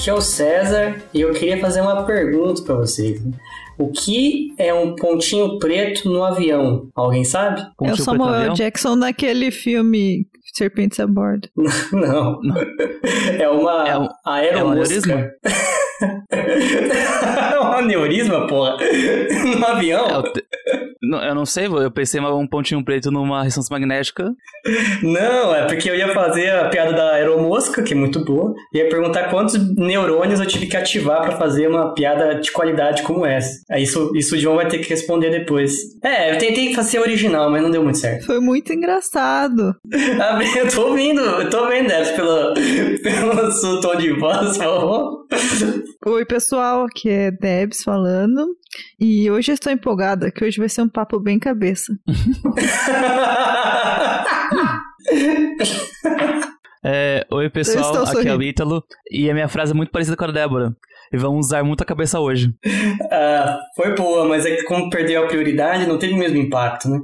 Aqui é o César e eu queria fazer uma pergunta para vocês. O que é um pontinho preto no avião? Alguém sabe? Pontinho é o Samuel Jackson naquele filme Serpentes a Bordo. Não. Não. É uma é um, aeromosca. É um aneurisma, porra? No avião? É, eu, te... não, eu não sei, eu pensei um pontinho preto numa ressonância magnética. Não, é porque eu ia fazer a piada da aeromosca, que é muito boa, e ia perguntar quantos neurônios eu tive que ativar para fazer uma piada de qualidade como essa. Aí isso, isso o João vai ter que responder depois. É, eu tentei fazer original, mas não deu muito certo. Foi muito engraçado. eu tô ouvindo, eu tô vendo, Debs, pelo, pelo seu tom de voz, por favor. Oi, pessoal, aqui é Debs falando. E hoje eu estou empolgada, que hoje vai ser um papo bem cabeça. É, oi pessoal, aqui é o Ítalo e a minha frase é muito parecida com a da Débora. E vamos usar muito a cabeça hoje. Uh, foi boa, mas é que como perdeu a prioridade, não teve o mesmo impacto, né?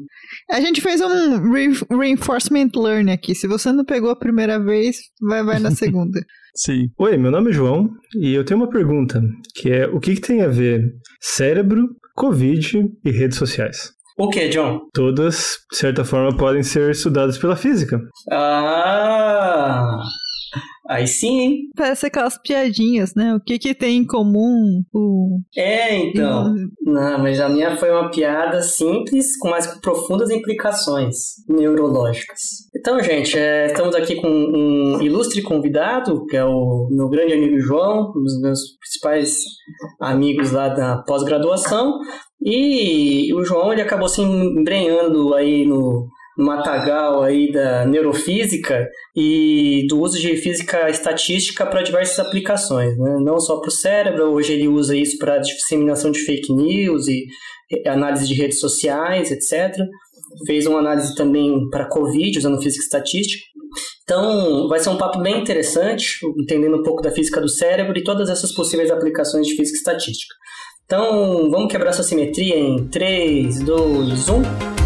A gente fez um re reinforcement learning aqui. Se você não pegou a primeira vez, vai, vai na segunda. Sim. Oi, meu nome é João e eu tenho uma pergunta, que é o que, que tem a ver cérebro, Covid e redes sociais? O que, John? Todas, de certa forma, podem ser estudadas pela física. Ah! Aí sim, hein? Parece aquelas piadinhas, né? O que que tem em comum? O... É, então. Não, mas a minha foi uma piada simples, com mais profundas implicações neurológicas. Então, gente, é, estamos aqui com um ilustre convidado, que é o meu grande amigo João, um dos meus principais amigos lá da pós-graduação. E o João ele acabou se embrenhando aí no, no matagal aí da neurofísica e do uso de física estatística para diversas aplicações, né? não só para o cérebro, hoje ele usa isso para disseminação de fake news e análise de redes sociais, etc. Fez uma análise também para Covid, usando física estatística. Então, vai ser um papo bem interessante, entendendo um pouco da física do cérebro e todas essas possíveis aplicações de física estatística. Então, vamos quebrar essa simetria em 3, 2, 1.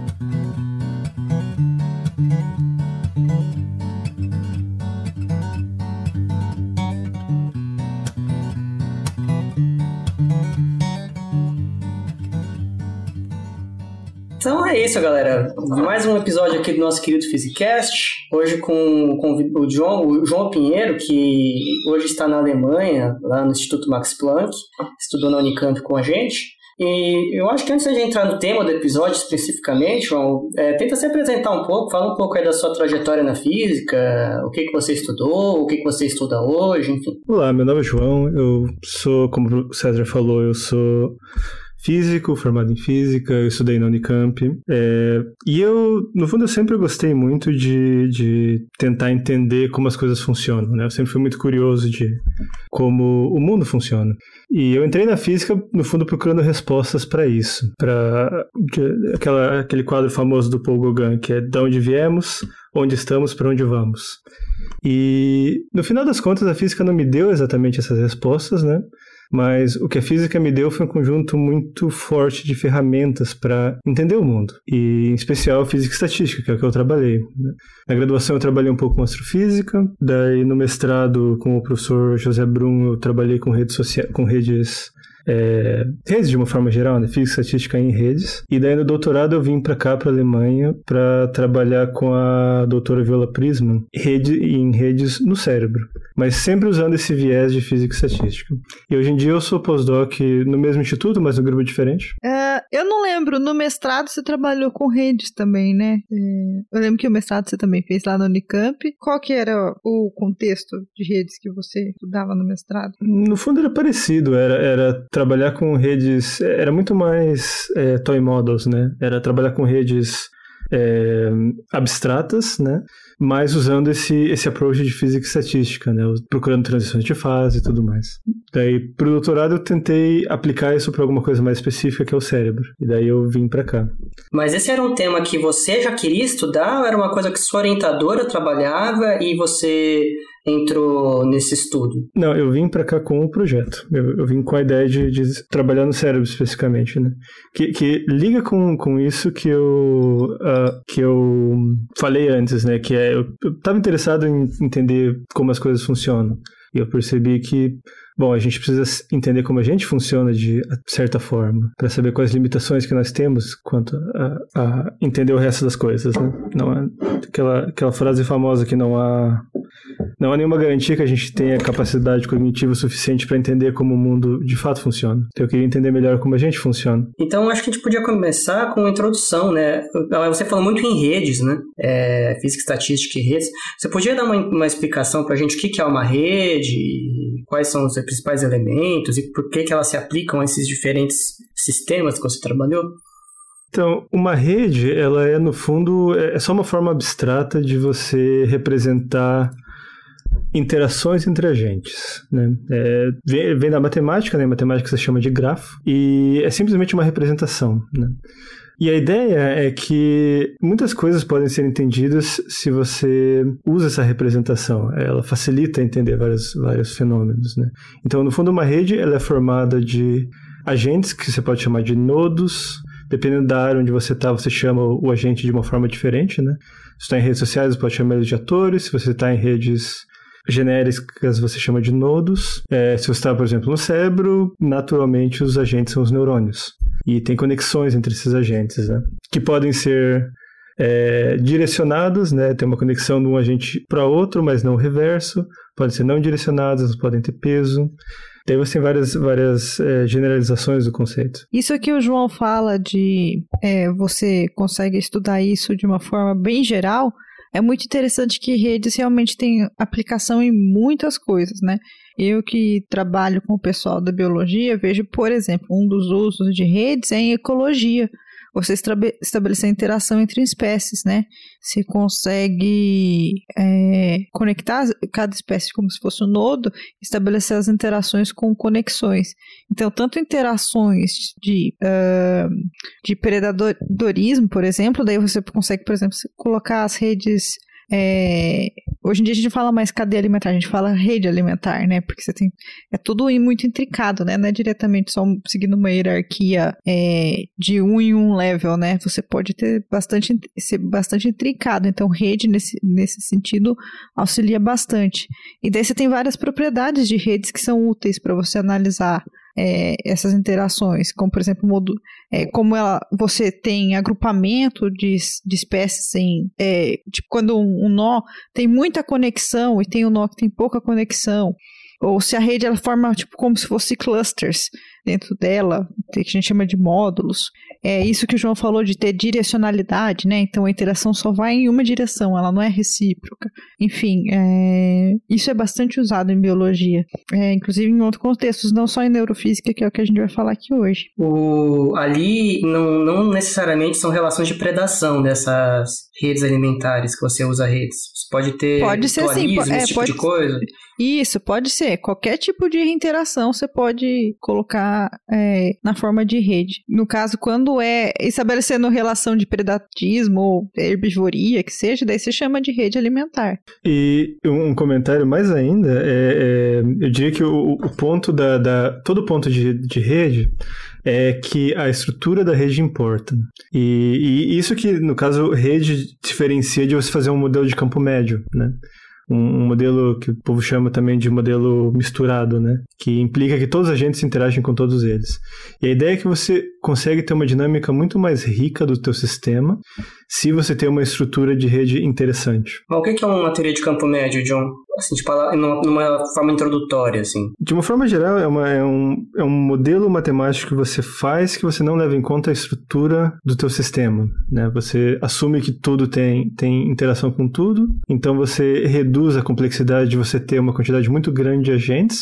Então é isso, galera. Mais um episódio aqui do nosso querido Physicast. Hoje com, com o, João, o João Pinheiro, que hoje está na Alemanha, lá no Instituto Max Planck, estudou na Unicamp com a gente. E eu acho que antes de entrar no tema do episódio especificamente, João, é, tenta se apresentar um pouco, fala um pouco aí da sua trajetória na física, o que, que você estudou, o que, que você estuda hoje, enfim. Olá, meu nome é João, eu sou, como o César falou, eu sou físico, formado em física, eu estudei na Unicamp. É, e eu, no fundo, eu sempre gostei muito de, de tentar entender como as coisas funcionam, né? Eu sempre fui muito curioso de como o mundo funciona. E eu entrei na física, no fundo, procurando respostas para isso, para aquele quadro famoso do Paul Gauguin, que é de onde viemos, onde estamos, para onde vamos. E no final das contas, a física não me deu exatamente essas respostas, né? Mas o que a física me deu foi um conjunto muito forte de ferramentas para entender o mundo, e em especial física estatística, que é o que eu trabalhei. Né? Na graduação eu trabalhei um pouco com astrofísica, daí no mestrado com o professor José Brum eu trabalhei com redes, com redes é, redes de uma forma geral, né? Física estatística em redes. E daí no doutorado eu vim para cá, para Alemanha, para trabalhar com a doutora Viola Prisman rede, em redes no cérebro, mas sempre usando esse viés de física estatística. E hoje em dia eu sou postdoc no mesmo instituto, mas no grupo diferente. É, eu não lembro, no mestrado você trabalhou com redes também, né? É, eu lembro que o mestrado você também fez lá no Unicamp. Qual que era o contexto de redes que você estudava no mestrado? No fundo era parecido, era, era trabalhar com redes, era muito mais é, toy models, né? Era trabalhar com redes é, abstratas, né? Mas usando esse, esse approach de física e estatística, né? Procurando transições de fase e tudo mais. Daí, pro doutorado, eu tentei aplicar isso para alguma coisa mais específica, que é o cérebro. E daí eu vim para cá. Mas esse era um tema que você já queria estudar ou era uma coisa que sua orientadora trabalhava e você entrou nesse estudo? Não, eu vim para cá com o projeto. Eu, eu, vim com a ideia de, de, trabalhar no cérebro especificamente, né? Que, que liga com, com isso que eu, uh, que eu falei antes, né? Que é, eu estava interessado em entender como as coisas funcionam. E eu percebi que Bom, a gente precisa entender como a gente funciona de certa forma, para saber quais limitações que nós temos quanto a, a entender o resto das coisas. Né? Não é aquela, aquela frase famosa que não há não há nenhuma garantia que a gente tenha capacidade cognitiva suficiente para entender como o mundo de fato funciona. Então eu queria entender melhor como a gente funciona. Então acho que a gente podia começar com uma introdução, né? Você falou muito em redes, né? É, física, estatística e redes. Você podia dar uma, uma explicação para a gente o que é uma rede, quais são os principais elementos e por que, que elas se aplicam a esses diferentes sistemas que você trabalhou? Então, uma rede, ela é no fundo é, é só uma forma abstrata de você representar interações entre agentes. Né? É, vem, vem, da matemática, né? matemática se chama de grafo, e é simplesmente uma representação. Né? E a ideia é que muitas coisas podem ser entendidas se você usa essa representação. Ela facilita entender vários, vários fenômenos. Né? Então, no fundo, uma rede ela é formada de agentes que você pode chamar de nodos. Dependendo da área onde você está, você chama o agente de uma forma diferente. Né? Se está em redes sociais, você pode chamar eles de atores. Se você está em redes genéricas você chama de nodos. É, se você está, por exemplo, no cérebro, naturalmente os agentes são os neurônios. E tem conexões entre esses agentes, né? Que podem ser é, direcionados, né? Tem uma conexão de um agente para outro, mas não o reverso. Podem ser não direcionados, podem ter peso. Daí você tem várias, várias é, generalizações do conceito. Isso aqui o João fala de é, você consegue estudar isso de uma forma bem geral, é muito interessante que redes realmente têm aplicação em muitas coisas, né? Eu que trabalho com o pessoal da biologia, vejo, por exemplo, um dos usos de redes é em ecologia você estabelecer interação entre espécies, né? Você consegue é, conectar cada espécie como se fosse um nodo, estabelecer as interações com conexões. Então, tanto interações de, uh, de predadorismo, por exemplo, daí você consegue, por exemplo, colocar as redes é, hoje em dia a gente fala mais cadeia alimentar, a gente fala rede alimentar, né? Porque você tem. É tudo muito intricado, né? Não é diretamente só seguindo uma hierarquia é, de um em um level, né? Você pode ter bastante ser bastante intricado. Então, rede, nesse, nesse sentido, auxilia bastante. E daí você tem várias propriedades de redes que são úteis para você analisar é, essas interações, como por exemplo, modo, é, como ela, você tem agrupamento de, de espécies em, é, tipo quando um, um, nó tem muita conexão e tem um nó que tem pouca conexão, ou se a rede ela forma tipo como se fosse clusters dentro dela, que a gente chama de módulos. É isso que o João falou de ter direcionalidade, né? Então a interação só vai em uma direção, ela não é recíproca. Enfim, é... isso é bastante usado em biologia, é, inclusive em outros contextos, não só em neurofísica, que é o que a gente vai falar aqui hoje. O... Ali não, não necessariamente são relações de predação dessas redes alimentares que você usa redes. Você pode ter pode ser sim, esse é, tipo pode, de coisa. Isso, pode ser. Qualquer tipo de interação você pode colocar é, na forma de rede. No caso, quando é estabelecendo relação de predatismo ou herbivoria, que seja, daí você chama de rede alimentar. E um comentário mais ainda, é, é eu diria que o, o ponto da, da, Todo ponto de, de rede é que a estrutura da rede importa. E, e, isso que, no caso, rede diferencia de você fazer um modelo de campo médio, né? Um, um, modelo que o povo chama também de modelo misturado, né? Que implica que todos os agentes interagem com todos eles. E a ideia é que você consegue ter uma dinâmica muito mais rica do teu sistema se você tem uma estrutura de rede interessante. O que é uma teoria de campo médio, John? Assim, tipo, numa forma introdutória, assim. De uma forma geral, é, uma, é, um, é um modelo matemático que você faz que você não leva em conta a estrutura do teu sistema, né? Você assume que tudo tem, tem interação com tudo, então você reduz a complexidade de você ter uma quantidade muito grande de agentes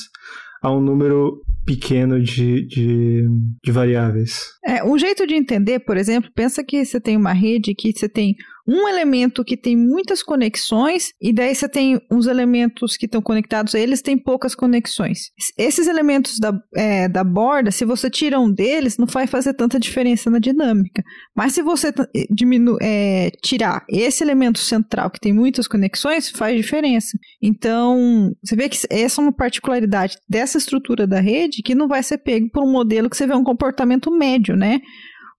a um número pequeno de, de, de variáveis. É, um jeito de entender, por exemplo, pensa que você tem uma rede que você tem um elemento que tem muitas conexões, e daí você tem uns elementos que estão conectados a eles, tem poucas conexões. Esses elementos da, é, da borda, se você tira um deles, não vai fazer tanta diferença na dinâmica. Mas se você diminu é, tirar esse elemento central, que tem muitas conexões, faz diferença. Então, você vê que essa é uma particularidade dessa estrutura da rede que não vai ser pego por um modelo que você vê um comportamento médio, né?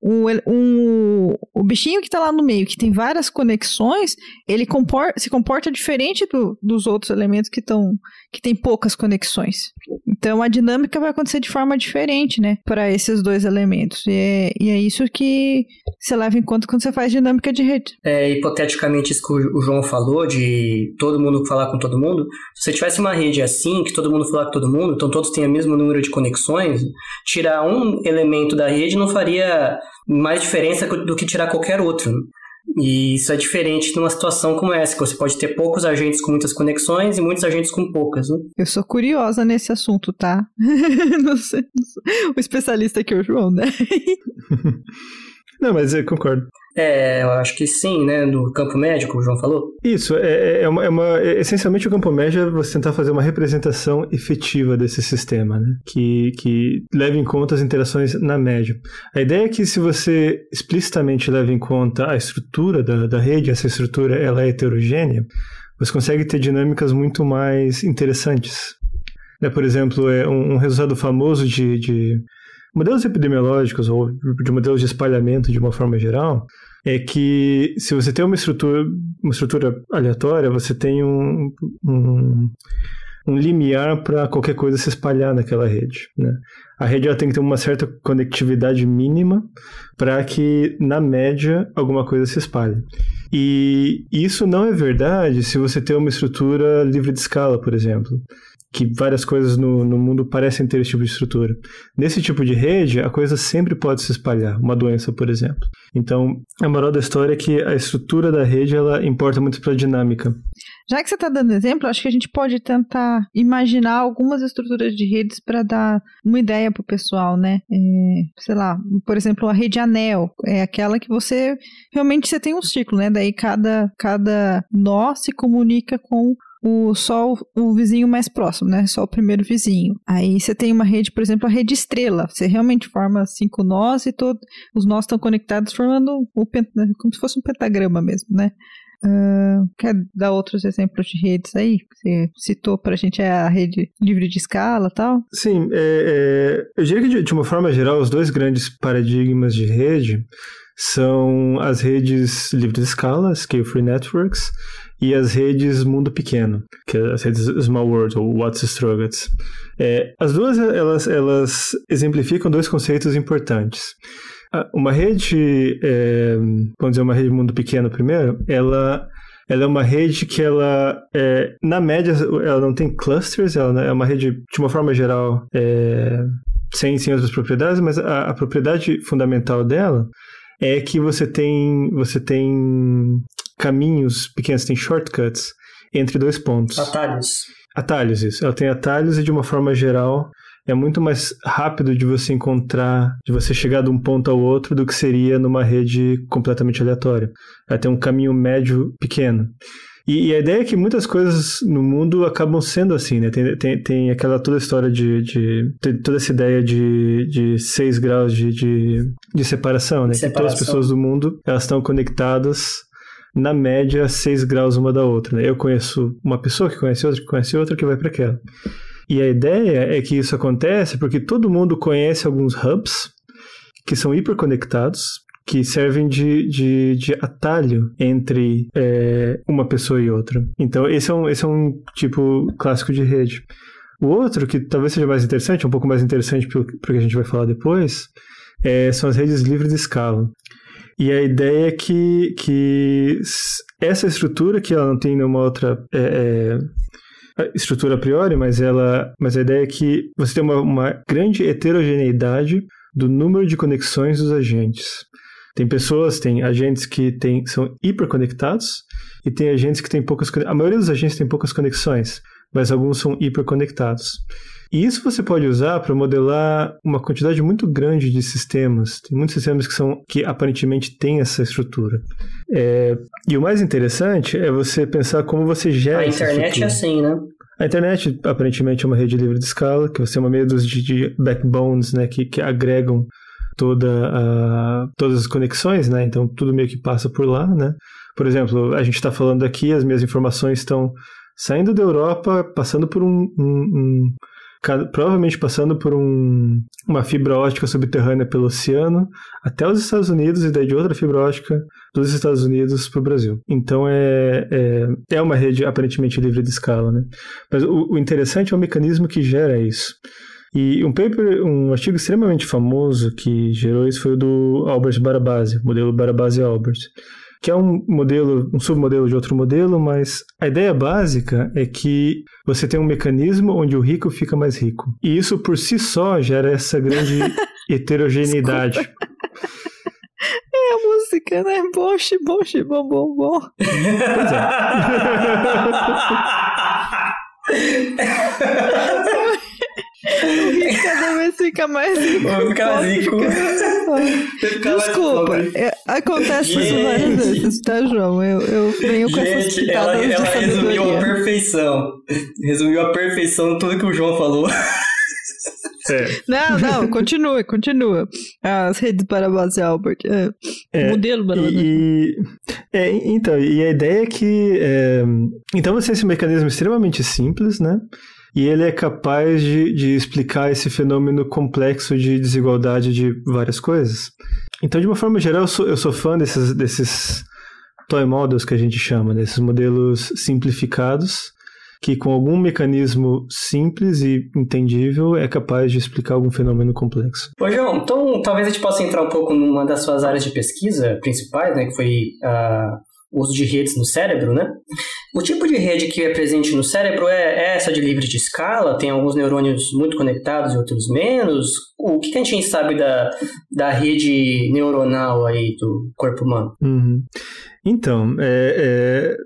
O, um, o bichinho que está lá no meio, que tem várias conexões, ele comporta, se comporta diferente do, dos outros elementos que estão que tem poucas conexões. Então a dinâmica vai acontecer de forma diferente, né, para esses dois elementos. E é, e é isso que você leva em conta quando você faz dinâmica de rede. É, hipoteticamente, isso que o João falou, de todo mundo falar com todo mundo, se você tivesse uma rede assim, que todo mundo falar com todo mundo, então todos têm o mesmo número de conexões, tirar um elemento da rede não faria mais diferença do que tirar qualquer outro. E isso é diferente numa situação como essa, que você pode ter poucos agentes com muitas conexões e muitos agentes com poucas. Né? Eu sou curiosa nesse assunto, tá? não sei, não sei. O especialista aqui é o João, né? Não, mas eu concordo. É, eu acho que sim, né? No campo médico, o João falou. Isso, é, é, uma, é uma é, essencialmente o campo médio é você tentar fazer uma representação efetiva desse sistema, né? Que, que leve em conta as interações na média. A ideia é que se você explicitamente leva em conta a estrutura da, da rede, essa estrutura ela é heterogênea, você consegue ter dinâmicas muito mais interessantes. Né? Por exemplo, é um, um resultado famoso de, de modelos epidemiológicos ou de modelos de espalhamento de uma forma geral é que se você tem uma estrutura, uma estrutura aleatória, você tem um, um, um limiar para qualquer coisa se espalhar naquela rede. Né? A rede ela tem que ter uma certa conectividade mínima para que, na média, alguma coisa se espalhe. E isso não é verdade se você tem uma estrutura livre de escala, por exemplo que várias coisas no, no mundo parecem ter esse tipo de estrutura. Nesse tipo de rede, a coisa sempre pode se espalhar, uma doença, por exemplo. Então, a moral da história é que a estrutura da rede ela importa muito para a dinâmica. Já que você está dando exemplo, acho que a gente pode tentar imaginar algumas estruturas de redes para dar uma ideia para o pessoal, né? É, sei lá, por exemplo, a rede anel é aquela que você realmente você tem um ciclo, né? Daí cada, cada nó se comunica com o só o, vizinho mais próximo, né? Só o primeiro vizinho. Aí você tem uma rede, por exemplo, a rede estrela. Você realmente forma cinco nós e todos os nós estão conectados formando o como se fosse um pentagrama mesmo, né? Uh, quer dar outros exemplos de redes aí? Você citou para a gente é a rede livre de escala tal? Sim, é, é, eu diria que de, uma forma geral, os dois grandes paradigmas de rede são as redes livre de escala, Scale Free Networks, e as redes mundo pequeno, que é as redes Small World ou What's Struggles. É, as duas elas, elas exemplificam dois conceitos importantes. Uma rede, é, vamos dizer, uma rede mundo pequeno primeiro, ela ela é uma rede que ela, é, na média, ela não tem clusters, ela é uma rede, de uma forma geral, é, sem, sem outras propriedades, mas a, a, propriedade fundamental dela é que você tem, você tem caminhos pequenos, tem shortcuts entre dois pontos. Atalhos. Atalhos, isso. Ela tem atalhos e de uma forma geral é muito mais rápido de você encontrar, de você chegar de um ponto ao outro do que seria numa rede completamente aleatória. Ela tem um caminho médio pequeno. E, e, a ideia é que muitas coisas no mundo acabam sendo assim, né? Tem, tem, tem aquela toda história de, de, toda essa ideia de, de seis graus de, de, de separação, né? Separação. Que todas as pessoas do mundo, elas estão conectadas na média, 6 graus uma da outra. Né? Eu conheço uma pessoa que conhece outra, que conhece outra, que vai para aquela. E a ideia é que isso acontece porque todo mundo conhece alguns hubs que são hiperconectados, que servem de, de, de atalho entre é, uma pessoa e outra. Então, esse é, um, esse é um tipo clássico de rede. O outro, que talvez seja mais interessante, um pouco mais interessante para o que a gente vai falar depois, é, são as redes livres de escala. E a ideia é que, que essa estrutura, que ela não tem nenhuma outra é, é, estrutura a priori, mas, ela, mas a ideia é que você tem uma, uma grande heterogeneidade do número de conexões dos agentes. Tem pessoas, tem agentes que tem, são hiperconectados e tem agentes que têm poucas A maioria dos agentes tem poucas conexões, mas alguns são hiperconectados. E isso você pode usar para modelar uma quantidade muito grande de sistemas. Tem muitos sistemas que são que aparentemente têm essa estrutura. É, e o mais interessante é você pensar como você gera. A internet é assim, né? A internet aparentemente é uma rede livre de escala, que você tem uma meia dúzia de, de backbones, né, que, que agregam toda a, todas as conexões, né? Então tudo meio que passa por lá, né? Por exemplo, a gente está falando aqui, as minhas informações estão saindo da Europa, passando por um, um, um provavelmente passando por um, uma fibra ótica subterrânea pelo oceano até os Estados Unidos e daí de outra fibra ótica dos Estados Unidos para o Brasil. Então é, é, é, uma rede aparentemente livre de escala, né? Mas o, o interessante é o mecanismo que gera isso. E um paper, um artigo extremamente famoso que gerou isso foi o do Albert Barabasi, modelo Barabasi-Albert que é um modelo, um submodelo de outro modelo, mas a ideia básica é que você tem um mecanismo onde o rico fica mais rico. E isso por si só gera essa grande heterogeneidade. É a música, né? Boche, boche, bom, bom, bom. Pois é. Cada vez fica mais rico. Vou ficar rico. Desculpa, é, acontece Gente. isso várias vezes, tá, João? Eu, eu venho com essas ela, ela resumiu a perfeição. Resumiu a perfeição tudo que o João falou. É. Não, não, continua, continua. As redes para base Albert. É, é, modelo para e, é, Então, e a ideia é que. É, então você tem esse mecanismo extremamente simples, né? E ele é capaz de, de explicar esse fenômeno complexo de desigualdade de várias coisas. Então, de uma forma geral, eu sou, eu sou fã desses, desses toy models que a gente chama, desses modelos simplificados, que com algum mecanismo simples e entendível é capaz de explicar algum fenômeno complexo. Ô João, então talvez a gente possa entrar um pouco numa das suas áreas de pesquisa principais, né, que foi o uso de redes no cérebro, né? O tipo de rede que é presente no cérebro é, é essa de livre de escala, tem alguns neurônios muito conectados e outros menos. O que, a gente sabe da, da rede neuronal aí do corpo humano? Uhum. Então, é, é,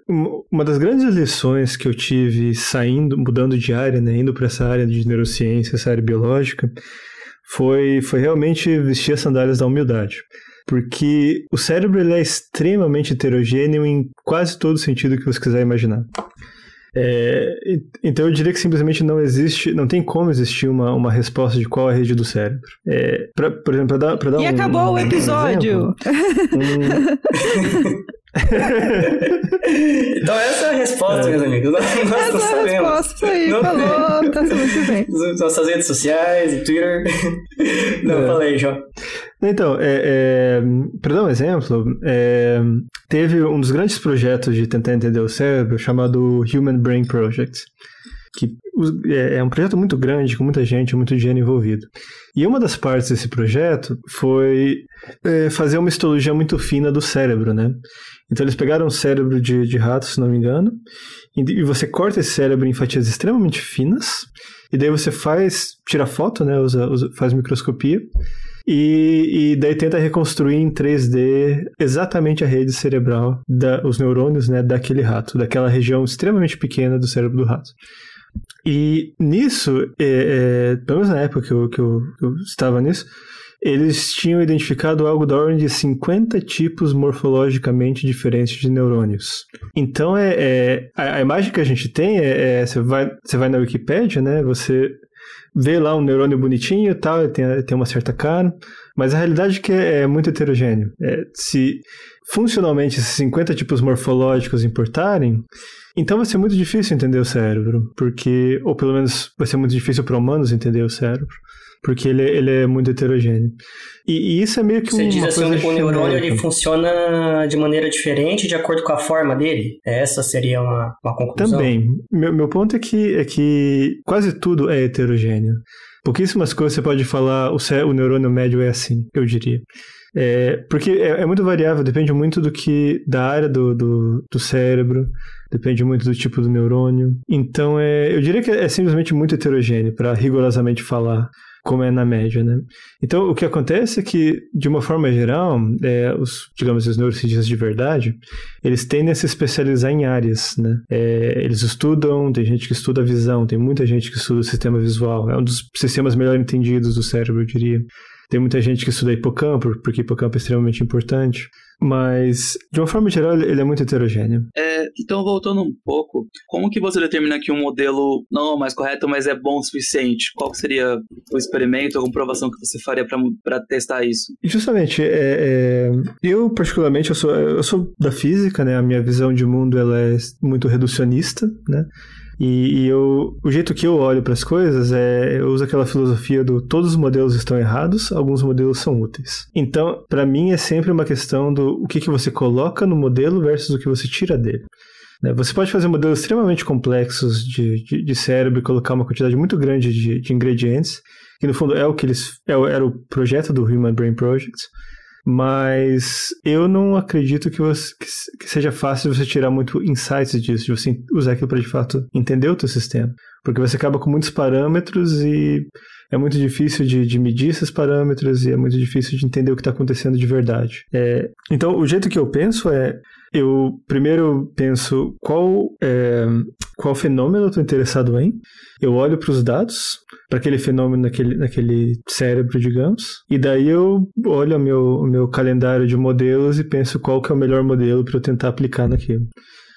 uma das grandes lições que eu tive saindo, mudando de área, né, indo para essa área de neurociência, essa área biológica, foi, foi realmente vestir as sandálias da humildade porque o cérebro ele é extremamente heterogêneo em quase todo sentido que você quiser imaginar. É, então eu diria que simplesmente não existe, não tem como existir uma, uma resposta de qual é a rede do cérebro. É, pra, por exemplo, para dar, pra dar e um, acabou um, o episódio! Um exemplo, então essa é a resposta, é. meus amigos. Nós essa é a resposta aí, não falou, tá muito bem. Nossas redes sociais, Twitter. Não, é. falei, João. Então, é, é, para dar um exemplo, é, teve um dos grandes projetos de tentar entender o cérebro chamado Human Brain Project, que é, é um projeto muito grande, com muita gente, muito dinheiro envolvido. E uma das partes desse projeto foi é, fazer uma histologia muito fina do cérebro, né? Então eles pegaram o cérebro de, de rato, se não me engano, e, e você corta esse cérebro em fatias extremamente finas, e daí você faz, tira foto, né? Usa, usa faz microscopia, e, e, daí tenta reconstruir em 3D exatamente a rede cerebral, da, os neurônios né, daquele rato, daquela região extremamente pequena do cérebro do rato. E nisso, é, é, pelo menos na época que eu, que eu, que eu estava nisso, eles tinham identificado algo da ordem de 50 tipos morfologicamente diferentes de neurônios. Então, é, é a, a, imagem que a gente tem é, é, você, vai, você vai na Wikipedia, né? Você vê lá um neurônio bonitinho e tal, tem, tem uma certa cara, mas a realidade é que é, é muito heterogêneo. É, se funcionalmente esses 50 tipos morfológicos importarem, então vai ser muito difícil entender o cérebro, porque, ou pelo menos vai ser muito difícil para humanos entender o cérebro, porque ele, ele é muito heterogêneo. E, e isso é meio que Você uma diz assim, o neurônio ele funciona de maneira diferente de acordo com a forma dele? Essa seria uma, uma conclusão? Também. Meu, meu ponto é que, é que quase tudo é heterogêneo. Pouquíssimas coisas você pode falar, o, o neurônio médio é assim, eu diria. É, porque é, é, muito variável, depende muito do que da área do, do, do, cérebro, depende muito do tipo do neurônio. Então, é, eu diria que é simplesmente muito heterogêneo para rigorosamente falar como é na média, né? Então, o que acontece é que, de uma forma geral, é, os, digamos, os neurocientistas de verdade, eles tendem a se especializar em áreas, né? É, eles estudam, tem gente que estuda a visão, tem muita gente que estuda o sistema visual, é um dos sistemas melhor entendidos do cérebro, eu diria. Tem muita gente que estuda hipocampo, porque hipocampo é extremamente importante. Mas, de uma forma geral, ele é muito heterogêneo. É, então, voltando um pouco, como que você determina que um modelo não é o mais correto, mas é bom o suficiente? Qual seria o experimento, a comprovação que você faria para testar isso? Justamente, é, é, eu particularmente, eu sou, eu sou da física, né? A minha visão de mundo ela é muito reducionista, né? E, e eu, o jeito que eu olho para as coisas é eu uso aquela filosofia do todos os modelos estão errados, alguns modelos são úteis. Então, para mim é sempre uma questão do o que, que você coloca no modelo versus o que você tira dele. Né? Você pode fazer modelos extremamente complexos de, de, de cérebro e colocar uma quantidade muito grande de, de ingredientes, que no fundo é o que eles é, era o projeto do Human Brain Project. Mas eu não acredito que, você, que, seja fácil você tirar muito insights disso, de você usar aquilo para de fato entender o teu sistema. Porque você acaba com muitos parâmetros e é muito difícil de, de, medir esses parâmetros e é muito difícil de entender o que está acontecendo de verdade. É, então, o jeito que eu penso é eu primeiro penso qual, é, qual fenômeno eu estou interessado em, eu olho para os dados, para aquele fenômeno naquele, naquele cérebro, digamos, e daí eu olho o meu, o meu calendário de modelos e penso qual que é o melhor modelo para eu tentar aplicar naquilo.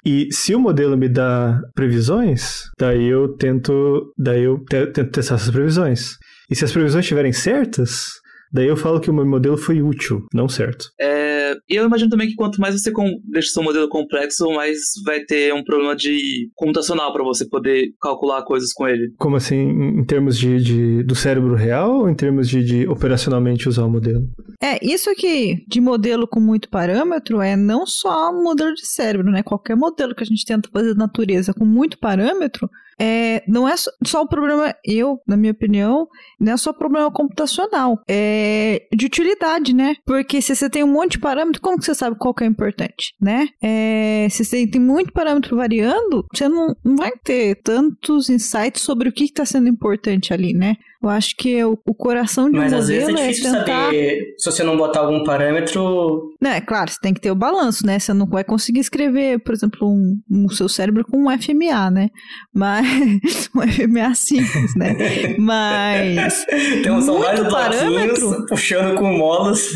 E se o modelo me dá previsões, daí eu tento, daí eu tento testar essas previsões. E se as previsões estiverem certas, daí eu falo que o meu modelo foi útil, não certo. É, e eu imagino também que quanto mais você deixa seu modelo complexo, mais vai ter um problema de computacional para você poder calcular coisas com ele. Como assim, em termos de, de do cérebro real ou em termos de, de operacionalmente usar o modelo? É, isso aqui de modelo com muito parâmetro é não só modelo de cérebro, né? Qualquer modelo que a gente tenta fazer da natureza com muito parâmetro, é, não é só o problema, eu, na minha opinião, não é só problema computacional, é de utilidade, né? Porque se você tem um monte de parâmetro, como que você sabe qual que é importante, né? É, se você tem muito parâmetro variando, você não, não vai ter tantos insights sobre o que está sendo importante ali, né? Eu acho que o, o coração de Mas um às vezes é difícil é tentar... saber se você não botar algum parâmetro. Não, é claro, você tem que ter o balanço, né? Você não vai conseguir escrever, por exemplo, um, um seu cérebro com um FMA, né? Mas. um FMA simples, né? Mas. Então são vários parâmetro puxando com molas.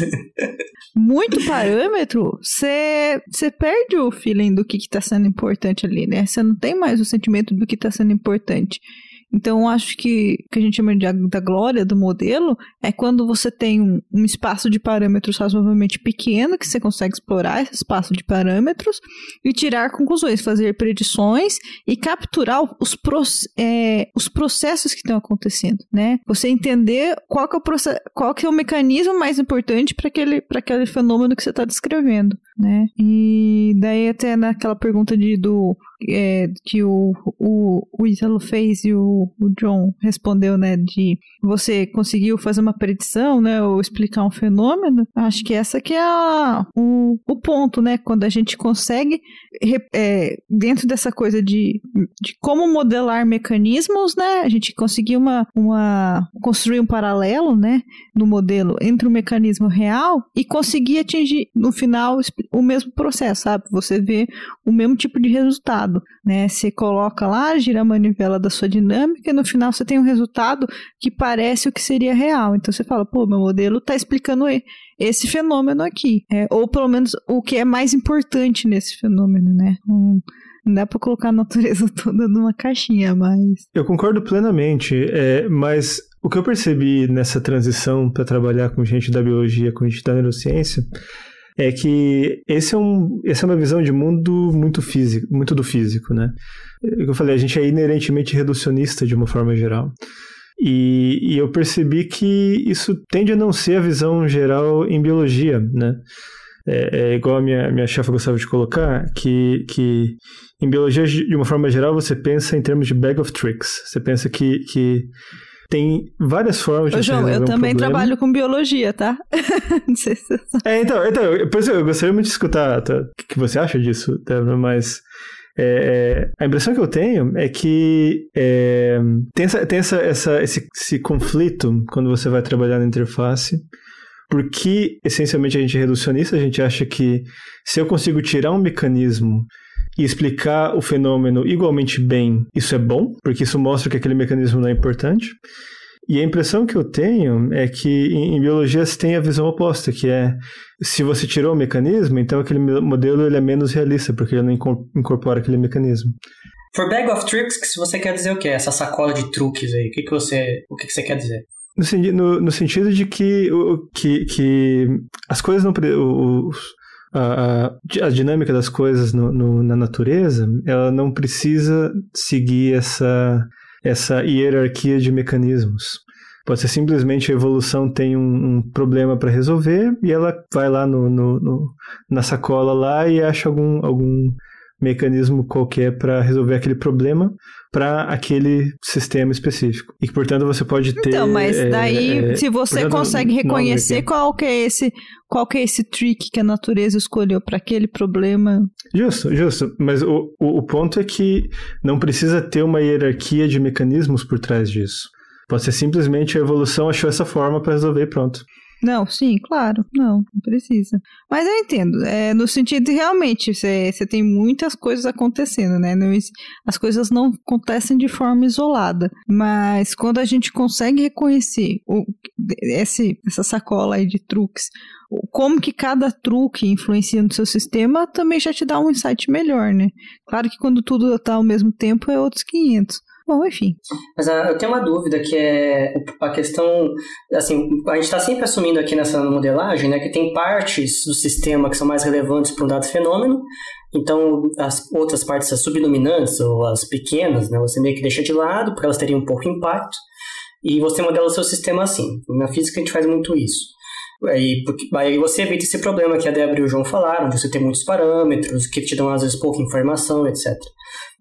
muito parâmetro, você perde o feeling do que está sendo importante ali, né? Você não tem mais o sentimento do que está sendo importante. Então, acho que o que a gente chama de da glória do modelo é quando você tem um, um, espaço de parâmetros razoavelmente pequeno, que você consegue explorar esse espaço de parâmetros e tirar conclusões, fazer predições e capturar os, é, os processos que estão acontecendo, né? Você entender qual que é o, processo, qual que é o mecanismo mais importante para aquele, aquele fenômeno que você está descrevendo, né? E daí até naquela pergunta de, do é, que o, o, o Italo fez e o, o John respondeu, né, de você conseguiu fazer uma predição, né, ou explicar um fenômeno, acho que essa que é a, o, o ponto, né, quando a gente consegue, é, dentro dessa coisa de, de como modelar mecanismos, né, a gente conseguiu uma, uma, construir um paralelo, né, no modelo entre o mecanismo real e conseguir atingir, no final, o mesmo processo, sabe, você vê o mesmo tipo de resultado, né, você coloca lá, gira a manivela da sua dinâmica e no final você tem um resultado que parece parece o que seria real. Então você fala, pô, meu modelo está explicando esse fenômeno aqui. É, ou pelo menos o que é mais importante nesse fenômeno, né? Um, não dá para colocar a natureza toda numa caixinha, mas. Eu concordo plenamente, é, mas o que eu percebi nessa transição para trabalhar com gente da biologia, com gente da neurociência, é que esse é um, essa é uma visão de mundo muito físico, muito do físico, né? É eu falei, a gente é inerentemente reducionista de uma forma geral. E, e eu percebi que isso tende a não ser a visão geral em biologia, né? É, é, igual a minha, minha chefa gostava de colocar, que, que em biologia, de uma forma geral, você pensa em termos de bag of tricks. Você pensa que, que tem várias formas de Ô, João, eu também trabalho com biologia, tá? Não sei se você sabe. É, então, então por isso eu gostaria muito de escutar tá, o que você acha disso, Débora, mas é, é, a impressão que eu tenho é que é, tem, essa, tem essa, essa, esse, esse conflito quando você vai trabalhar na interface, porque essencialmente a gente é reducionista, a gente acha que se eu consigo tirar um mecanismo e explicar o fenômeno igualmente bem, isso é bom, porque isso mostra que aquele mecanismo não é importante. E a impressão que eu tenho é que em, biologia se tem a visão oposta, que é se você tirou o mecanismo, então aquele modelo ele é menos realista, porque ele não incorpora aquele mecanismo. For bag of tricks, você quer dizer o quê? Essa sacola de truques aí, o que, que você, o que, que você quer dizer? No, no, no sentido de que, que, que as coisas não. O, a, a, dinâmica das coisas no, no, na natureza, ela não precisa seguir essa, essa hierarquia de mecanismos. Pode ser simplesmente a evolução tem um, um problema para resolver e ela vai lá no, no, no, na sacola lá e acha algum, algum mecanismo qualquer para resolver aquele problema para aquele sistema específico. E que, portanto, você pode ter... Então, mas daí, é, se você portanto, consegue reconhecer qual que é esse qual que é esse trick que a natureza escolheu para aquele problema. Justo, justo. Mas o, o, o ponto é que não precisa ter uma hierarquia de mecanismos por trás disso. Pode ser simplesmente a evolução achou essa forma para resolver e pronto. Não, sim, claro, não, não precisa. Mas eu entendo, é, no sentido de realmente você, tem muitas coisas acontecendo, né? Não, as coisas não acontecem de forma isolada, mas quando a gente consegue reconhecer o, esse, essa sacola aí de truques, como que cada truque influencia no seu sistema, também já te dá um insight melhor, né? Claro que quando tudo está ao mesmo tempo é outros 500. Bom, enfim. Mas uh, eu tenho uma dúvida que é a questão, assim, a gente está sempre assumindo aqui nessa modelagem, né, que tem partes do sistema que são mais relevantes para um dado fenômeno, então as outras partes, as subdominantes ou as pequenas, né, você meio que deixa de lado, porque elas teriam pouco impacto, e você modela o seu sistema assim. Na física a gente faz muito isso. Aí, aí você evita esse problema que a Débora e o João falaram, você ter muitos parâmetros, que te dão às vezes pouca informação, etc.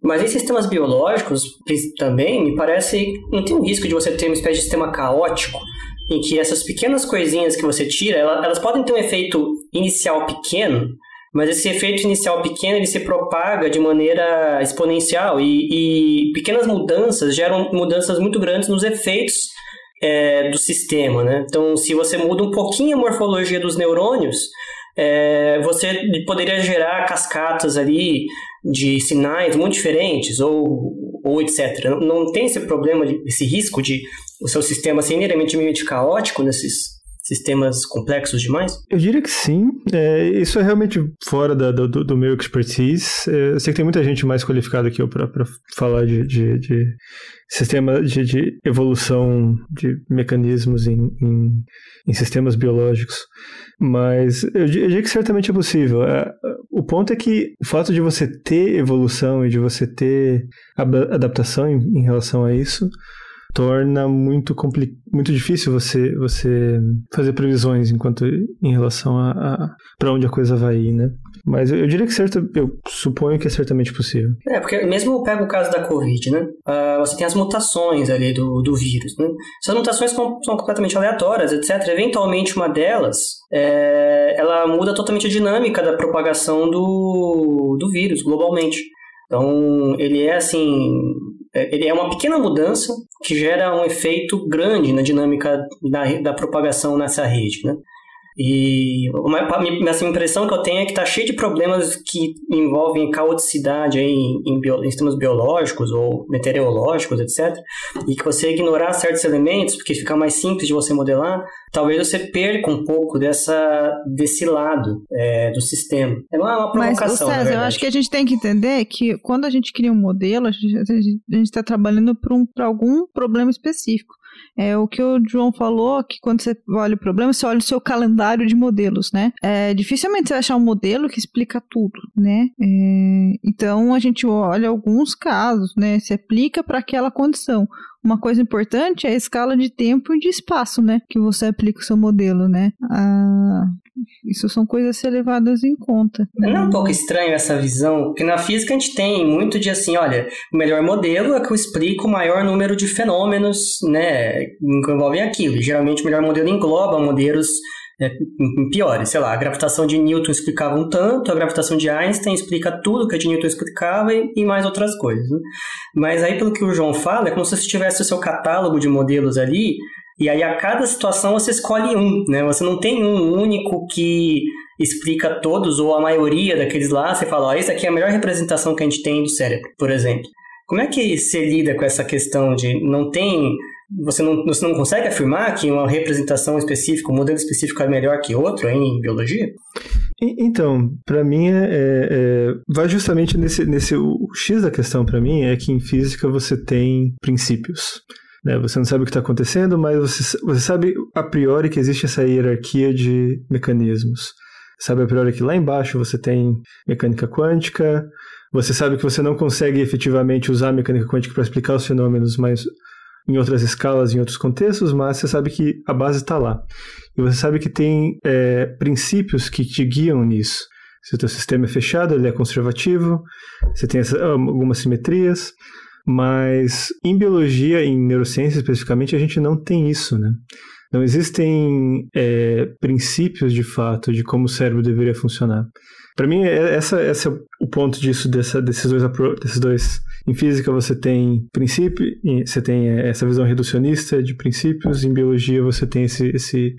Mas em sistemas biológicos também, me parece, não tem um risco de você ter uma espécie de sistema caótico, em que essas pequenas coisinhas que você tira, elas, podem ter um efeito inicial pequeno, mas esse efeito inicial pequeno ele se propaga de maneira exponencial e, e pequenas mudanças geram mudanças muito grandes nos efeitos é, do sistema, né? Então, se você muda um pouquinho a morfologia dos neurônios, é, você poderia gerar cascatas ali de sinais muito diferentes ou, ou etc. Não, não tem esse problema, esse risco de o seu sistema ser inerente caótico nesses sistemas complexos demais? Eu diria que sim. É, isso é realmente fora da, do, do, meu expertise. É, eu sei que tem muita gente mais qualificada que eu para falar de, de, de sistema de, de, evolução de mecanismos em, em, em, sistemas biológicos. Mas eu, eu diria que certamente é possível. É, o ponto é que o fato de você ter evolução e de você ter adaptação em, em relação a isso torna muito compli muito difícil você você fazer previsões enquanto em relação a, a para onde a coisa vai ir, né? Mas eu, eu, diria que certo, eu suponho que é certamente possível. É, porque mesmo pega o caso da Covid, né? Uh, você tem as mutações ali do, do vírus, né? Essas mutações são, são completamente aleatórias, etc. Eventualmente uma delas, é, ela muda totalmente a dinâmica da propagação do, do vírus globalmente. Então, ele é assim, é, ele é uma pequena mudança que gera um efeito grande na dinâmica da, da propagação nessa rede, né? E uma, essa impressão que eu tenho é que está cheio de problemas que envolvem caoticidade aí em, em, bio, em, sistemas biológicos ou meteorológicos, etc. E que você ignorar certos elementos, porque fica mais simples de você modelar, talvez você perca um pouco dessa, desse lado é, do sistema. É uma, uma provocação. Mas, César, eu acho que a gente tem que entender que quando a gente cria um modelo, a gente está trabalhando para um, algum problema específico. É o que o João falou, que quando você olha o problema, você olha o seu calendário de modelos, né? É, dificilmente você vai achar um modelo que explica tudo, né? É, então a gente olha alguns casos, né? Se aplica para aquela condição. uma coisa importante é a escala de tempo e de espaço, né? Que você aplica o seu modelo, né? Ah, isso são coisas a ser levadas em conta. Não é um pouco estranho essa visão? Porque na física a gente tem muito de assim, olha, o melhor modelo é que eu explico o maior número de fenômenos, né? Que envolvem aquilo. Geralmente o melhor modelo engloba modelos é, piores. Sei lá, a gravitação de Newton explicava um tanto, a gravitação de Einstein explica tudo que a de Newton explicava e, e mais outras coisas. Né? Mas aí, pelo que o João fala, é como se você tivesse o seu catálogo de modelos ali, e aí a cada situação você escolhe um, né? Você não tem um único que explica todos ou a maioria daqueles lá. Você fala, ó, esse aqui é a melhor representação que a gente tem do cérebro, por exemplo. Como é que você lida com essa questão de não tem você não, você não consegue afirmar que uma representação específica, um modelo específico é melhor que outro em biologia? Então, para mim, é, é, é, vai justamente nesse, nesse. O X da questão para mim é que em física você tem princípios. Né? Você não sabe o que está acontecendo, mas você, você sabe a priori que existe essa hierarquia de mecanismos. Sabe a priori que lá embaixo você tem mecânica quântica, você sabe que você não consegue efetivamente usar a mecânica quântica para explicar os fenômenos, mas em outras escalas, em outros contextos, mas você sabe que a base está lá. E você sabe que tem é, princípios que te guiam nisso. Se o teu sistema é fechado, ele é conservativo, você tem essa, algumas simetrias, mas em biologia, em neurociência especificamente, a gente não tem isso, né? Não existem é, princípios de fato de como o cérebro deveria funcionar. Para mim, é, essa, esse é o ponto disso, dessa, desses, dois, desses dois. Em física, você tem princípio, você tem é, essa visão reducionista de princípios, em biologia, você tem esse, esse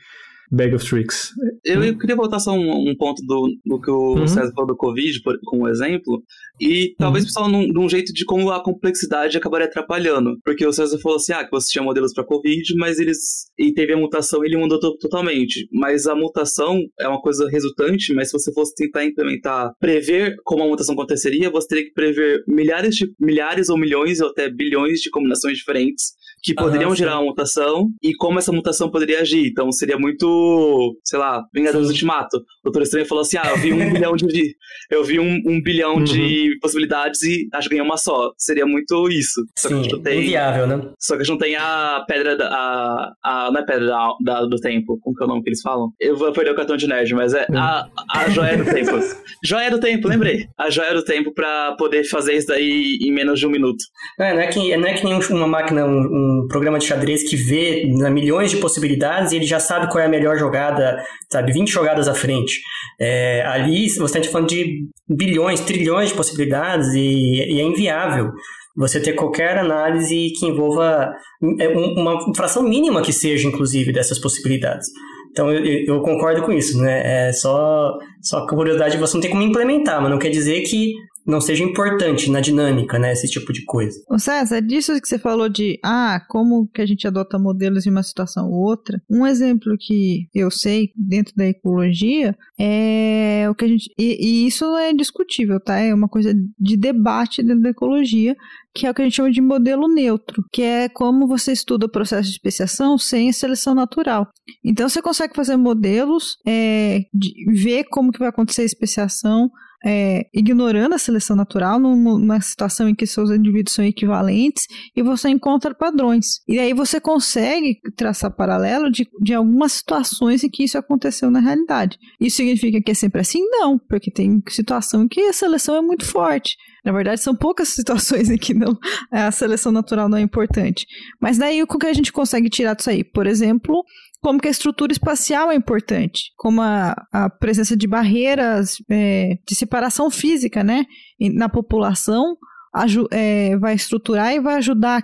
bag of tricks. Eu, eu queria voltar só um, um ponto do, do que o uhum. César falou do Covid, por, como exemplo, e talvez uhum. pessoal num, num, jeito de como a complexidade acabaria atrapalhando. Porque o César falou assim: ah, que você tinha modelos para Covid, mas eles. E teve a mutação ele mudou totalmente. Mas a mutação é uma coisa resultante, mas se você fosse tentar implementar, prever como a mutação aconteceria, você teria que prever milhares, de, milhares ou milhões ou até bilhões de combinações diferentes que poderiam uhum, gerar uma mutação e como essa mutação poderia agir. Então seria muito, sei lá, Vingadores sim. Ultimato. O Doutor Estranho falou assim: ah, eu vi um bilhão de. Eu vi um, um bilhão uhum. de possibilidades e acho que ganhei uma só. Seria muito isso. Só sim, que a gente não tem. Inviável, né? Só que a gente não tem a pedra da. A, a, não é pedra da, da, do tempo. Como que é o nome que eles falam? Eu vou perder o cartão de nerd, mas é a, a joia do tempo. joia do tempo, lembrei. A joia do tempo pra poder fazer isso daí em menos de um minuto. É, não é que, não é que nem uma máquina, um, um programa de xadrez que vê né, milhões de possibilidades e ele já sabe qual é a melhor jogada, sabe, 20 jogadas à frente. É, ali você está falando de bilhões, trilhões de possibilidades e, e é inviável você ter qualquer análise que envolva é, uma fração mínima que seja, inclusive, dessas possibilidades. Então eu, eu, concordo com isso, né? É só, só curiosidade você não tem como implementar, mas não quer dizer que não seja importante na dinâmica, né? Esse tipo de coisa. O César, é disso que você falou de, ah, como que a gente adota modelos em uma situação ou outra. Um exemplo que eu sei dentro da ecologia é o que a gente. E, e isso é discutível, tá? É uma coisa de debate dentro da ecologia, que é o que a gente chama de modelo neutro, que é como você estuda o processo de especiação sem seleção natural. Então você consegue fazer modelos, é, de, ver como que vai acontecer a especiação é, ignorando a seleção natural numa situação em que seus indivíduos são equivalentes e você encontra padrões. E aí você consegue traçar paralelo de, de algumas situações em que isso aconteceu na realidade. Isso significa que é sempre assim? Não, porque tem situação em que a seleção é muito forte. Na verdade, são poucas situações em que não, a seleção natural não é importante. Mas daí o que a gente consegue tirar disso aí? Por exemplo, como que a estrutura espacial é importante, como a, a presença de barreiras é, de separação física, né, na população, é, vai estruturar e vai ajudar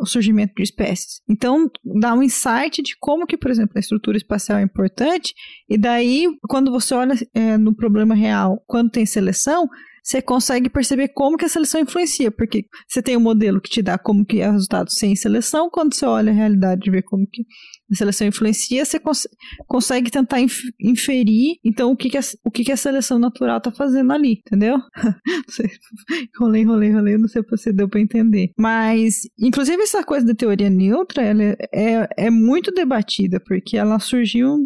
o surgimento de espécies. Então, dá um insight de como que, por exemplo, a estrutura espacial é importante, e daí, quando você olha é, no problema real, quando tem seleção, você consegue perceber como que a seleção influencia, porque você tem um modelo que te dá como que é o resultado sem seleção, quando você olha a realidade e vê como que a seleção influencia, você cons consegue tentar inf inferir, então, o que, que, a, o que, que a seleção natural está fazendo ali, entendeu? rolei, rolei, rolei, não sei se você deu para entender. Mas, inclusive, essa coisa da teoria neutra, ela é, é, é muito debatida, porque ela surgiu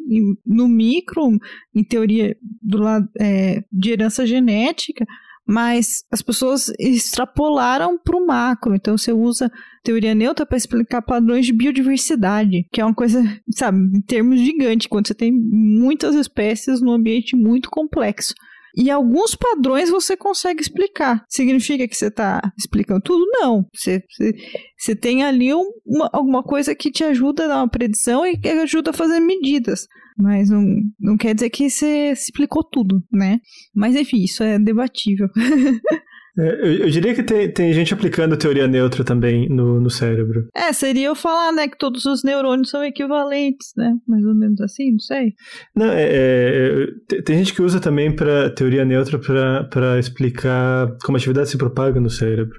no micro, em teoria do lado é, de herança genética, mas as pessoas extrapolaram para o macro. Então você usa teoria neutra para explicar padrões de biodiversidade, que é uma coisa, sabe, em termos gigantes, quando você tem muitas espécies num ambiente muito complexo. E alguns padrões você consegue explicar. Significa que você está explicando tudo? Não. Você, você, você tem ali um, uma, alguma coisa que te ajuda a dar uma predição e que ajuda a fazer medidas. Mas não, não quer dizer que você explicou tudo, né? Mas enfim, isso é debatível. É, eu, eu, diria que tem, tem gente aplicando teoria neutra também no, no cérebro. É, seria eu falar, né, que todos os neurônios são equivalentes, né? Mais ou menos assim, não sei. Não, é, é, é tem gente que usa também para teoria neutra para explicar como a atividade se propaga no cérebro.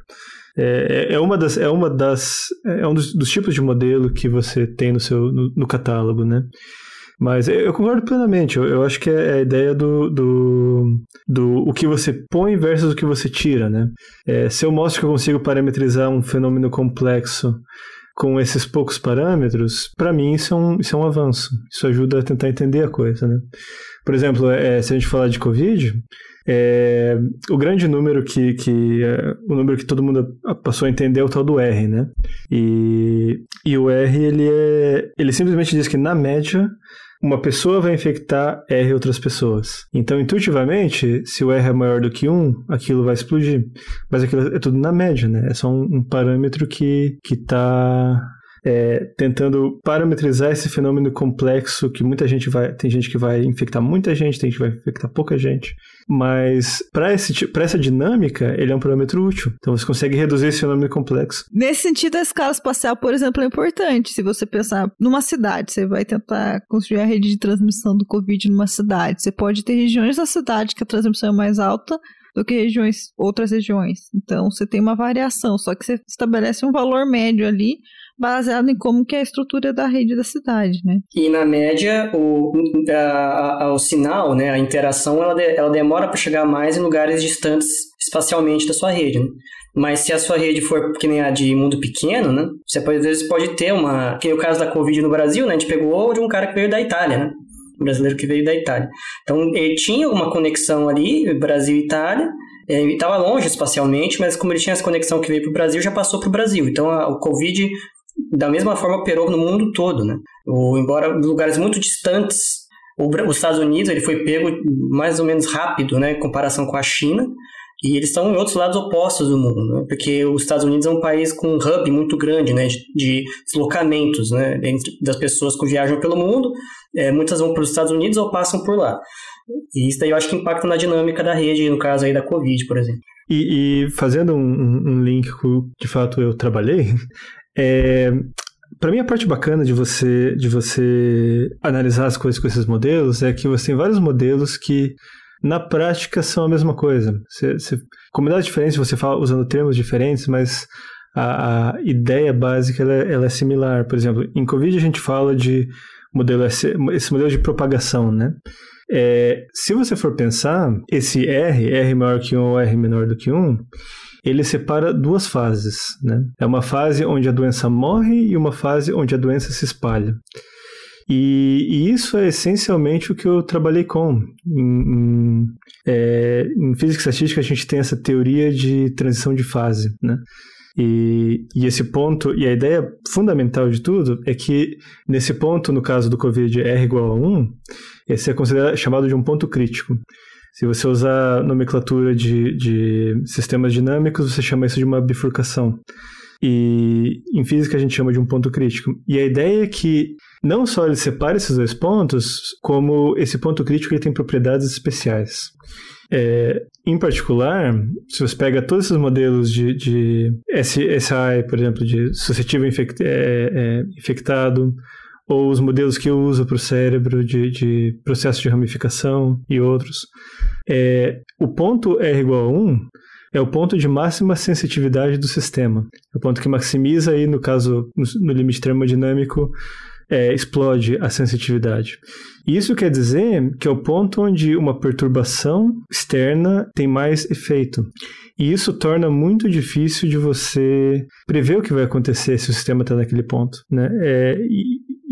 É, é, é uma das é uma das é um dos, dos tipos de modelo que você tem no seu no, no catálogo, né? Mas eu concordo plenamente. Eu, eu acho que é a ideia do, do, do o que você põe versus o que você tira, né? É, se eu mostro que eu consigo parametrizar um fenômeno complexo com esses poucos parâmetros, para mim isso é, um, isso é um avanço. Isso ajuda a tentar entender a coisa, né? Por exemplo, é, se a gente falar de Covid, é, o grande número que, que é, o número que todo mundo passou a entender é o tal do R, né? E, e o R ele é, ele simplesmente diz que na média uma pessoa vai infectar R outras pessoas. Então, intuitivamente, se o R é maior do que 1, aquilo vai explodir. Mas aquilo é tudo na média, né? É só um, um parâmetro que está é, tentando parametrizar esse fenômeno complexo que muita gente vai. Tem gente que vai infectar muita gente, tem gente que vai infectar pouca gente. Mas para essa dinâmica, ele é um parâmetro útil. Então você consegue reduzir esse fenômeno complexo. Nesse sentido, a escala espacial, por exemplo, é importante. Se você pensar numa cidade, você vai tentar construir a rede de transmissão do Covid numa cidade. Você pode ter regiões da cidade que a transmissão é mais alta do que regiões, outras regiões. Então você tem uma variação, só que você estabelece um valor médio ali baseado em como que é a estrutura da rede da cidade, né? E na média, o, a, a, o sinal, né, a interação, ela, de, ela demora para chegar mais em lugares distantes espacialmente da sua rede, né? Mas se a sua rede for que nem a de mundo pequeno, né? Você pode, às vezes pode ter uma. Que é o caso da Covid no Brasil, né? A gente pegou de um cara que veio da Itália, né? Um brasileiro que veio da Itália. Então ele tinha uma conexão ali, Brasil e Itália. Ele estava longe espacialmente, mas como ele tinha essa conexão que veio para o Brasil, já passou para o Brasil. Então a, o Covid da mesma forma operou no mundo todo, né? Ou, embora em lugares muito distantes, os Estados Unidos ele foi pego mais ou menos rápido, né, em comparação com a China, e eles estão em outros lados opostos do mundo, né? porque os Estados Unidos é um país com um hub muito grande né? de, de deslocamentos né? Das pessoas que viajam pelo mundo, é, muitas vão para os Estados Unidos ou passam por lá. E isso daí eu acho que impacta na dinâmica da rede, no caso aí da Covid, por exemplo. E, e fazendo um, um, link que de fato eu trabalhei, é, para mim a parte bacana de você de você analisar as coisas com esses modelos é que você tem vários modelos que na prática são a mesma coisa. Você, você, comunidades diferentes você fala usando termos diferentes, mas a, a ideia básica ela, é, ela, é similar. Por exemplo, em Covid a gente fala de modelo esse modelo de propagação, né? É, se você for pensar, esse R, R maior que 1 ou R menor do que 1, ele separa duas fases. Né? É uma fase onde a doença morre e uma fase onde a doença se espalha. E, e isso é essencialmente o que eu trabalhei com. Em, em, é, em física e estatística, a gente tem essa teoria de transição de fase. Né? E, e, esse ponto, e a ideia fundamental de tudo é que nesse ponto, no caso do Covid R igual a 1, esse é considerado chamado de um ponto crítico. Se você usar nomenclatura de, de sistemas dinâmicos, você chama isso de uma bifurcação. E em física a gente chama de um ponto crítico. E a ideia é que não só ele separa esses dois pontos, como esse ponto crítico ele tem propriedades especiais. É, em particular, se você pega todos esses modelos de, de SI, por exemplo, de suscetível infect, é, é, infectado, ou os modelos que eu uso para o cérebro de, de processo de ramificação e outros. É, o ponto R igual a 1 é o ponto de máxima sensitividade do sistema. É o ponto que maximiza aí, no caso, no, limite termodinâmico, é, explode a sensitividade. Isso quer dizer que é o ponto onde uma perturbação externa tem mais efeito. E isso torna muito difícil de você prever o que vai acontecer se o sistema está naquele ponto. Né? É,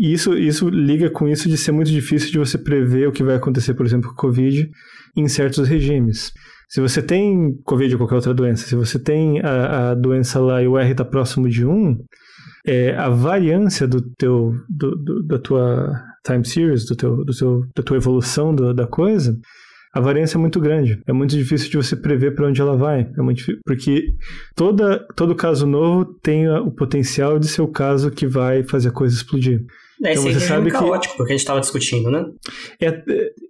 e isso, isso liga com isso de ser muito difícil de você prever o que vai acontecer, por exemplo, com o Covid em certos regimes. Se você tem Covid ou qualquer outra doença, se você tem a, a doença lá e o R está próximo de 1, é, a variância do teu, do, do, da tua time series, do teu, do teu, da tua evolução do, da coisa, a variância é muito grande. É muito difícil de você prever para onde ela vai. É muito difícil, porque toda, todo caso novo tem o potencial de ser o caso que vai fazer a coisa explodir. É, então, você sabe que caótico, porque a gente estava discutindo, né? É,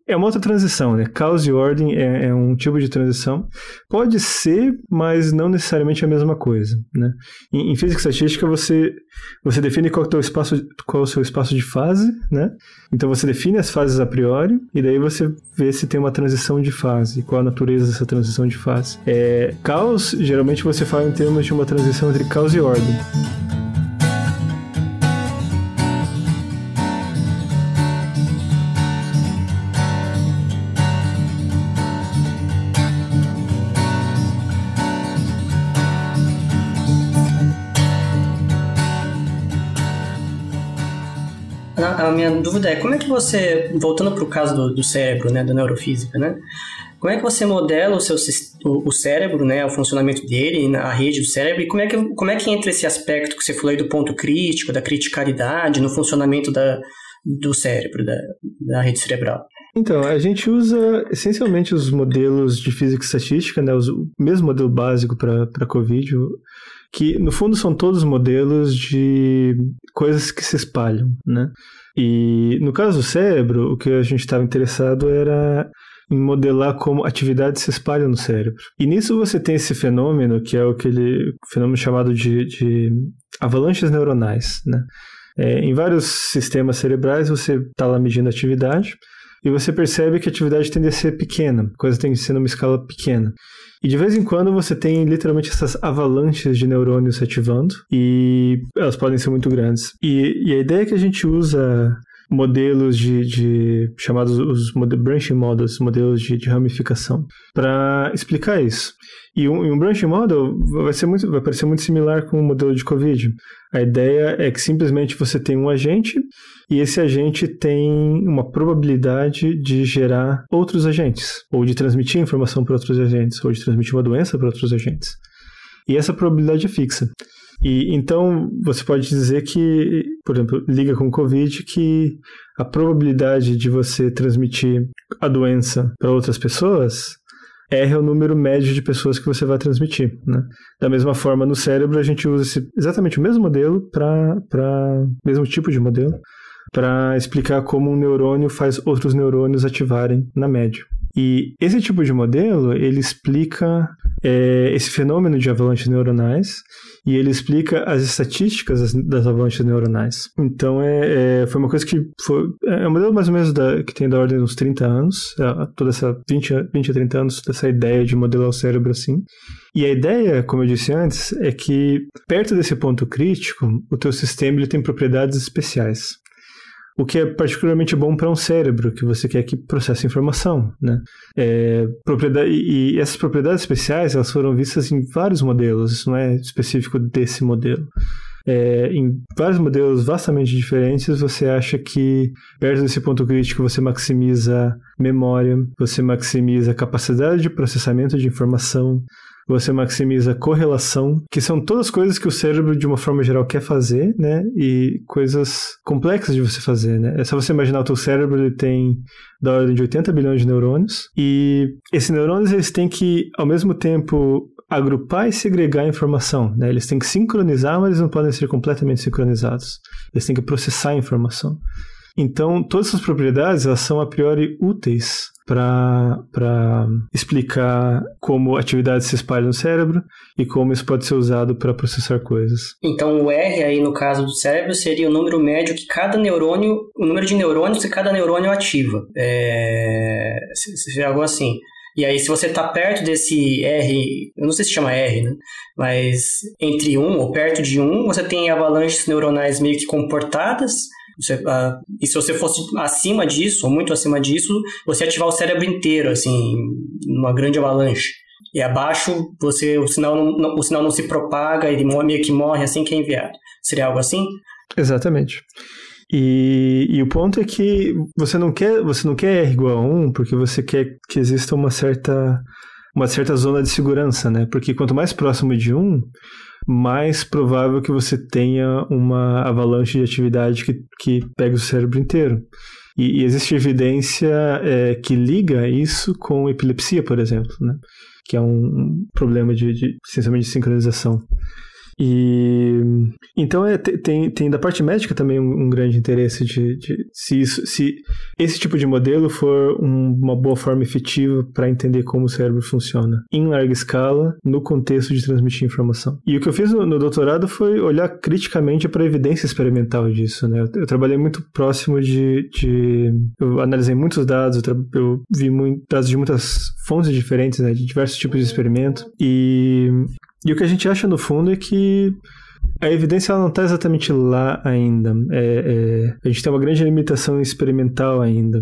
é uma outra transição, né? Caos e ordem é, é, um tipo de transição. Pode ser, mas não necessariamente a mesma coisa, né? Em, em física estatística, você, você define qual é, o espaço, qual é o seu espaço de fase, né? Então você define as fases a priori, e daí você vê se tem uma transição de fase, qual a natureza dessa transição de fase. É, caos, geralmente você fala em termos de uma transição entre caos e ordem. Minha dúvida é como é que você, voltando para o caso do, do, cérebro, né, da neurofísica, né? Como é que você modela o seu o, o cérebro, né, o funcionamento dele, a rede do cérebro, e como é que como é que entra esse aspecto que você falou aí do ponto crítico, da criticalidade no funcionamento da, do cérebro, da, da rede cerebral? Então, a gente usa essencialmente os modelos de física e estatística, né, os, o mesmo modelo básico para COVID, que no fundo são todos modelos de coisas que se espalham, né? E no caso do cérebro, o que a gente estava interessado era em modelar como atividades se espalham no cérebro. E nisso você tem esse fenômeno, que é aquele fenômeno chamado de, de avalanches neuronais, né? É, em vários sistemas cerebrais você está lá medindo atividade e você percebe que a atividade tende a ser pequena, a coisa tem que ser numa escala pequena. E de vez em quando você tem literalmente essas avalanches de neurônios se ativando e elas podem ser muito grandes. E, e a ideia que a gente usa modelos de, de chamados os branching models, modelos de, de ramificação, para explicar isso. E um, um branching model vai, ser muito, vai parecer muito similar com o modelo de COVID. A ideia é que simplesmente você tem um agente e esse agente tem uma probabilidade de gerar outros agentes, ou de transmitir informação para outros agentes, ou de transmitir uma doença para outros agentes. E essa probabilidade é fixa. E então você pode dizer que, por exemplo, liga com o COVID que a probabilidade de você transmitir a doença para outras pessoas R é o número médio de pessoas que você vai transmitir. Né? Da mesma forma, no cérebro, a gente usa esse, exatamente o mesmo modelo para mesmo tipo de modelo para explicar como um neurônio faz outros neurônios ativarem na média. E esse tipo de modelo, ele explica é, esse fenômeno de avalanches neuronais e ele explica as estatísticas das, das avalanches neuronais. Então, é, é, foi uma coisa que foi, é um modelo mais ou menos da, que tem da ordem dos 30 anos, é, toda essa 20, 20 a 30 anos dessa ideia de modelar o cérebro assim. E a ideia, como eu disse antes, é que perto desse ponto crítico, o teu sistema ele tem propriedades especiais o que é particularmente bom para um cérebro, que você quer que processe informação, né? É, propriedade, e, essas propriedades especiais, elas foram vistas em vários modelos, isso não é específico desse modelo. É, em vários modelos vastamente diferentes, você acha que perto desse ponto crítico você maximiza memória, você maximiza capacidade de processamento de informação, você maximiza correlação, que são todas coisas que o cérebro, de uma forma geral, quer fazer, né? E coisas complexas de você fazer, né? É só você imaginar o teu cérebro, ele tem da ordem de 80 bilhões de neurônios, e esses neurônios, eles têm que, ao mesmo tempo, agrupar e segregar a informação, né? Eles têm que sincronizar, mas eles não podem ser completamente sincronizados. Eles têm que processar a informação. Então, todas essas propriedades, elas são a priori úteis para explicar como atividades se espalham no cérebro e como isso pode ser usado para processar coisas. Então, o R aí no caso do cérebro seria o número médio que cada neurônio, o número de neurônios que cada neurônio ativa. É, algo assim. E aí, se você está perto desse R, eu não sei se chama R, né? Mas entre 1 ou perto de 1, você tem avalanches neuronais meio que comportadas você, uh, e se você fosse acima disso, muito acima disso, você ativar o cérebro inteiro, assim, numa grande avalanche. E abaixo, você, o, sinal não, o sinal não se propaga, ele meio que morre assim que é enviado. Seria algo assim? Exatamente. E, e, o ponto é que você não quer você não quer R igual a 1 porque você quer que exista uma certa uma certa zona de segurança, né? Porque quanto mais próximo de um, mais provável que você tenha uma avalanche de atividade que, que pega o cérebro inteiro. E, e existe evidência é, que liga isso com epilepsia, por exemplo, né? que é um problema de, de de sincronização. E então é, tem, tem da parte médica também um, um grande interesse de, de, se, isso, se esse tipo de modelo for um, uma boa forma efetiva para entender como o cérebro funciona em larga escala no contexto de transmitir informação. E o que eu fiz no, no doutorado foi olhar criticamente para a evidência experimental disso. Né? Eu, eu trabalhei muito próximo de, de, eu analisei muitos dados, eu, eu vi muito, dados de muitas fontes diferentes, né, de diversos tipos de experimento e e o que a gente acha no fundo é que a evidência não está exatamente lá ainda. É, é, a gente tem uma grande limitação experimental ainda.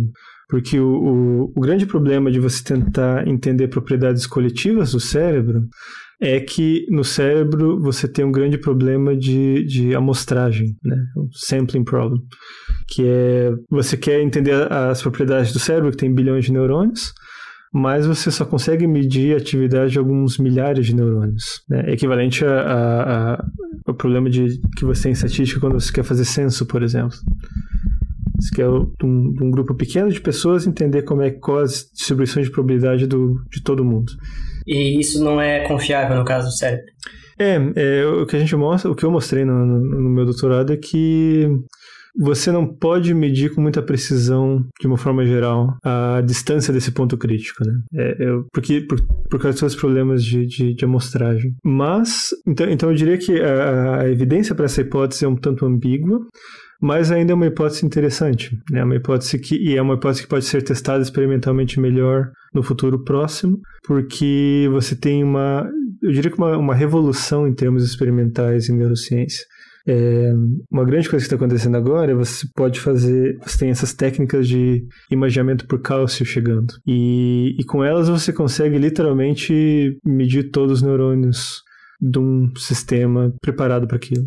Porque o, o, o, grande problema de você tentar entender propriedades coletivas do cérebro é que no cérebro você tem um grande problema de, de amostragem, né? o sampling problem, que é você quer entender as propriedades do cérebro, que tem bilhões de neurônios, mas você só consegue medir a atividade de alguns milhares de neurônios. Né? Equivalente a, a, a, ao problema de, que você tem em estatística quando você quer fazer censo, por exemplo. Você quer um, um grupo pequeno de pessoas entender como é qual a distribuição de probabilidade do, de todo mundo. E isso não é confiável no caso do cérebro? É, é o que a gente mostra, o que eu mostrei no, no, no meu doutorado é que você não pode medir com muita precisão, de uma forma geral, a distância desse ponto crítico, né? É, eu, porque, por, por causa dos problemas de, de, de, amostragem. Mas, então, então eu diria que a, a evidência para essa hipótese é um tanto ambígua, mas ainda é uma hipótese interessante. Né? uma hipótese que e é uma hipótese que pode ser testada experimentalmente melhor no futuro próximo, porque você tem uma, eu diria que uma, uma revolução em termos experimentais em neurociência. É, uma grande coisa que está acontecendo agora é você pode fazer, você tem essas técnicas de imaginamento por cálcio chegando. E, e com elas você consegue literalmente medir todos os neurônios de um sistema preparado para aquilo.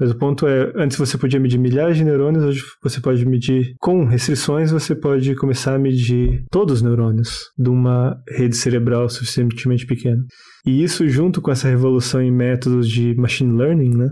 Mas o ponto é, antes você podia medir milhares de neurônios, hoje você pode medir, com restrições, você pode começar a medir todos os neurônios de uma rede cerebral suficientemente pequena. E isso, junto com essa revolução em métodos de machine learning, né,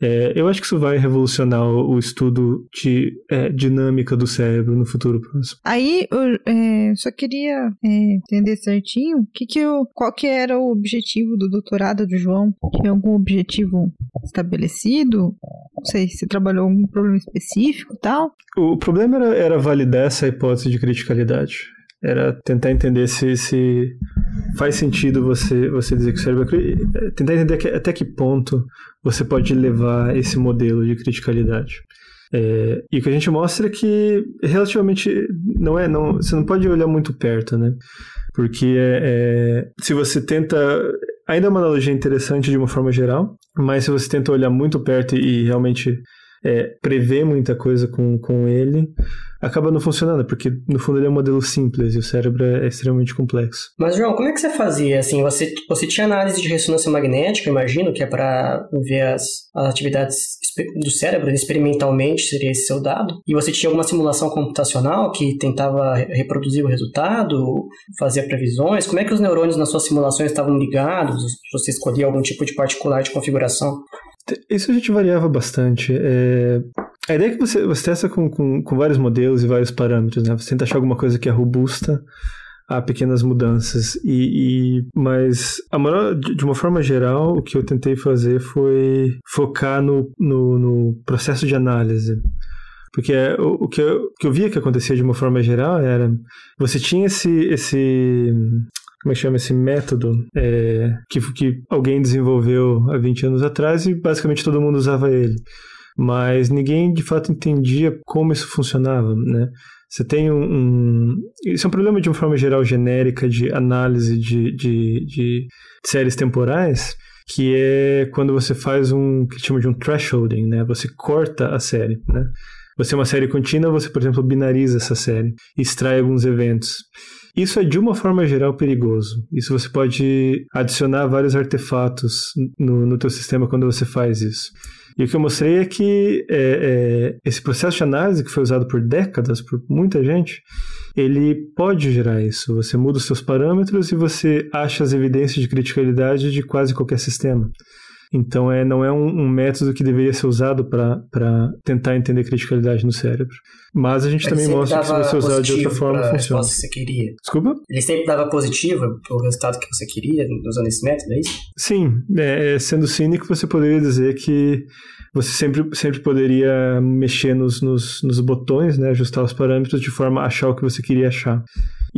é, eu acho que isso vai revolucionar o, estudo de é, dinâmica do cérebro no futuro próximo. Aí, eu é, só queria é, entender certinho que que eu, qual que era o objetivo do doutorado do João. Tinha algum objetivo estabelecido? Não sei se trabalhou algum problema específico e tal. O problema era, era validar essa hipótese de criticalidade. Era tentar entender se, se faz sentido você, você dizer que o cérebro é, tentar entender que, até que ponto você pode levar esse modelo de criticalidade. É, e o que a gente mostra é que relativamente não é não você não pode olhar muito perto né porque é, é, se você tenta ainda é uma analogia interessante de uma forma geral mas se você tenta olhar muito perto e realmente é, prever muita coisa com, com ele acaba não funcionando, porque no fundo ele é um modelo simples e o cérebro é extremamente complexo. Mas, João, como é que você fazia? Assim, você, você tinha análise de ressonância magnética, imagino, que é para ver as, as atividades do cérebro experimentalmente, seria esse seu dado? E você tinha alguma simulação computacional que tentava reproduzir o resultado, fazia previsões? Como é que os neurônios nas suas simulações estavam ligados? Você escolhia algum tipo de particular de configuração? Isso a gente variava bastante. É... A ideia é que você, você testa com, com, com, vários modelos e vários parâmetros, né? Você tenta achar alguma coisa que é robusta a pequenas mudanças. E, e mas a maior, de uma forma geral, o que eu tentei fazer foi focar no, no, no processo de análise. Porque o, o, que eu, que eu via que acontecia de uma forma geral era você tinha esse, esse como é que chama esse método é, que, que alguém desenvolveu há 20 anos atrás e basicamente todo mundo usava ele. Mas ninguém de fato entendia como isso funcionava, né? Você tem um, um, Isso é um problema de uma forma geral genérica de análise de, de, de séries temporais, que é quando você faz um que chama de um thresholding, né? Você corta a série, né? Você é uma série contínua, você, por exemplo, binariza essa série, extrai alguns eventos. Isso é de uma forma geral perigoso. Isso você pode adicionar vários artefatos no, no teu sistema quando você faz isso. E o que eu mostrei é que é, é, esse processo de análise que foi usado por décadas por muita gente, ele pode gerar isso. Você muda os seus parâmetros e você acha as evidências de criticalidade de quase qualquer sistema. Então, é, não é um, um método que deveria ser usado para tentar entender criticalidade no cérebro. Mas a gente também mostra que se você usar de outra forma, funciona. Que você queria. Desculpa? Ele sempre dava positiva para o resultado que você queria usando esse método, é isso? Sim. É, é, sendo cínico, você poderia dizer que você sempre, sempre poderia mexer nos, nos, nos botões, né, ajustar os parâmetros de forma a achar o que você queria achar.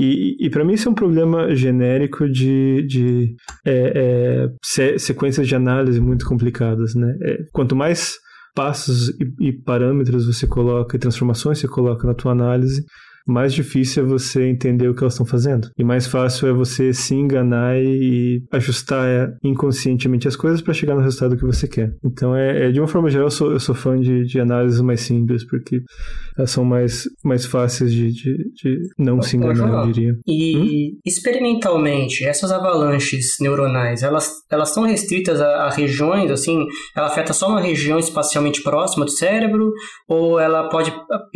E, e para mim isso é um problema genérico de, de é, é, sequências de análise muito complicadas. Né? É, quanto mais passos e, e parâmetros você coloca e transformações você coloca na tua análise, mais difícil é você entender o que elas estão fazendo. E mais fácil é você se enganar e ajustar é, inconscientemente as coisas para chegar no resultado que você quer. Então, é, é de uma forma geral, eu sou, eu sou fã de, de análises mais simples, porque elas são mais, mais fáceis de, de, de não se enganar, eu diria. E hum? experimentalmente, essas avalanches neuronais, elas, elas são restritas a, a regiões, assim, ela afeta só uma região espacialmente próxima do cérebro, ou ela pode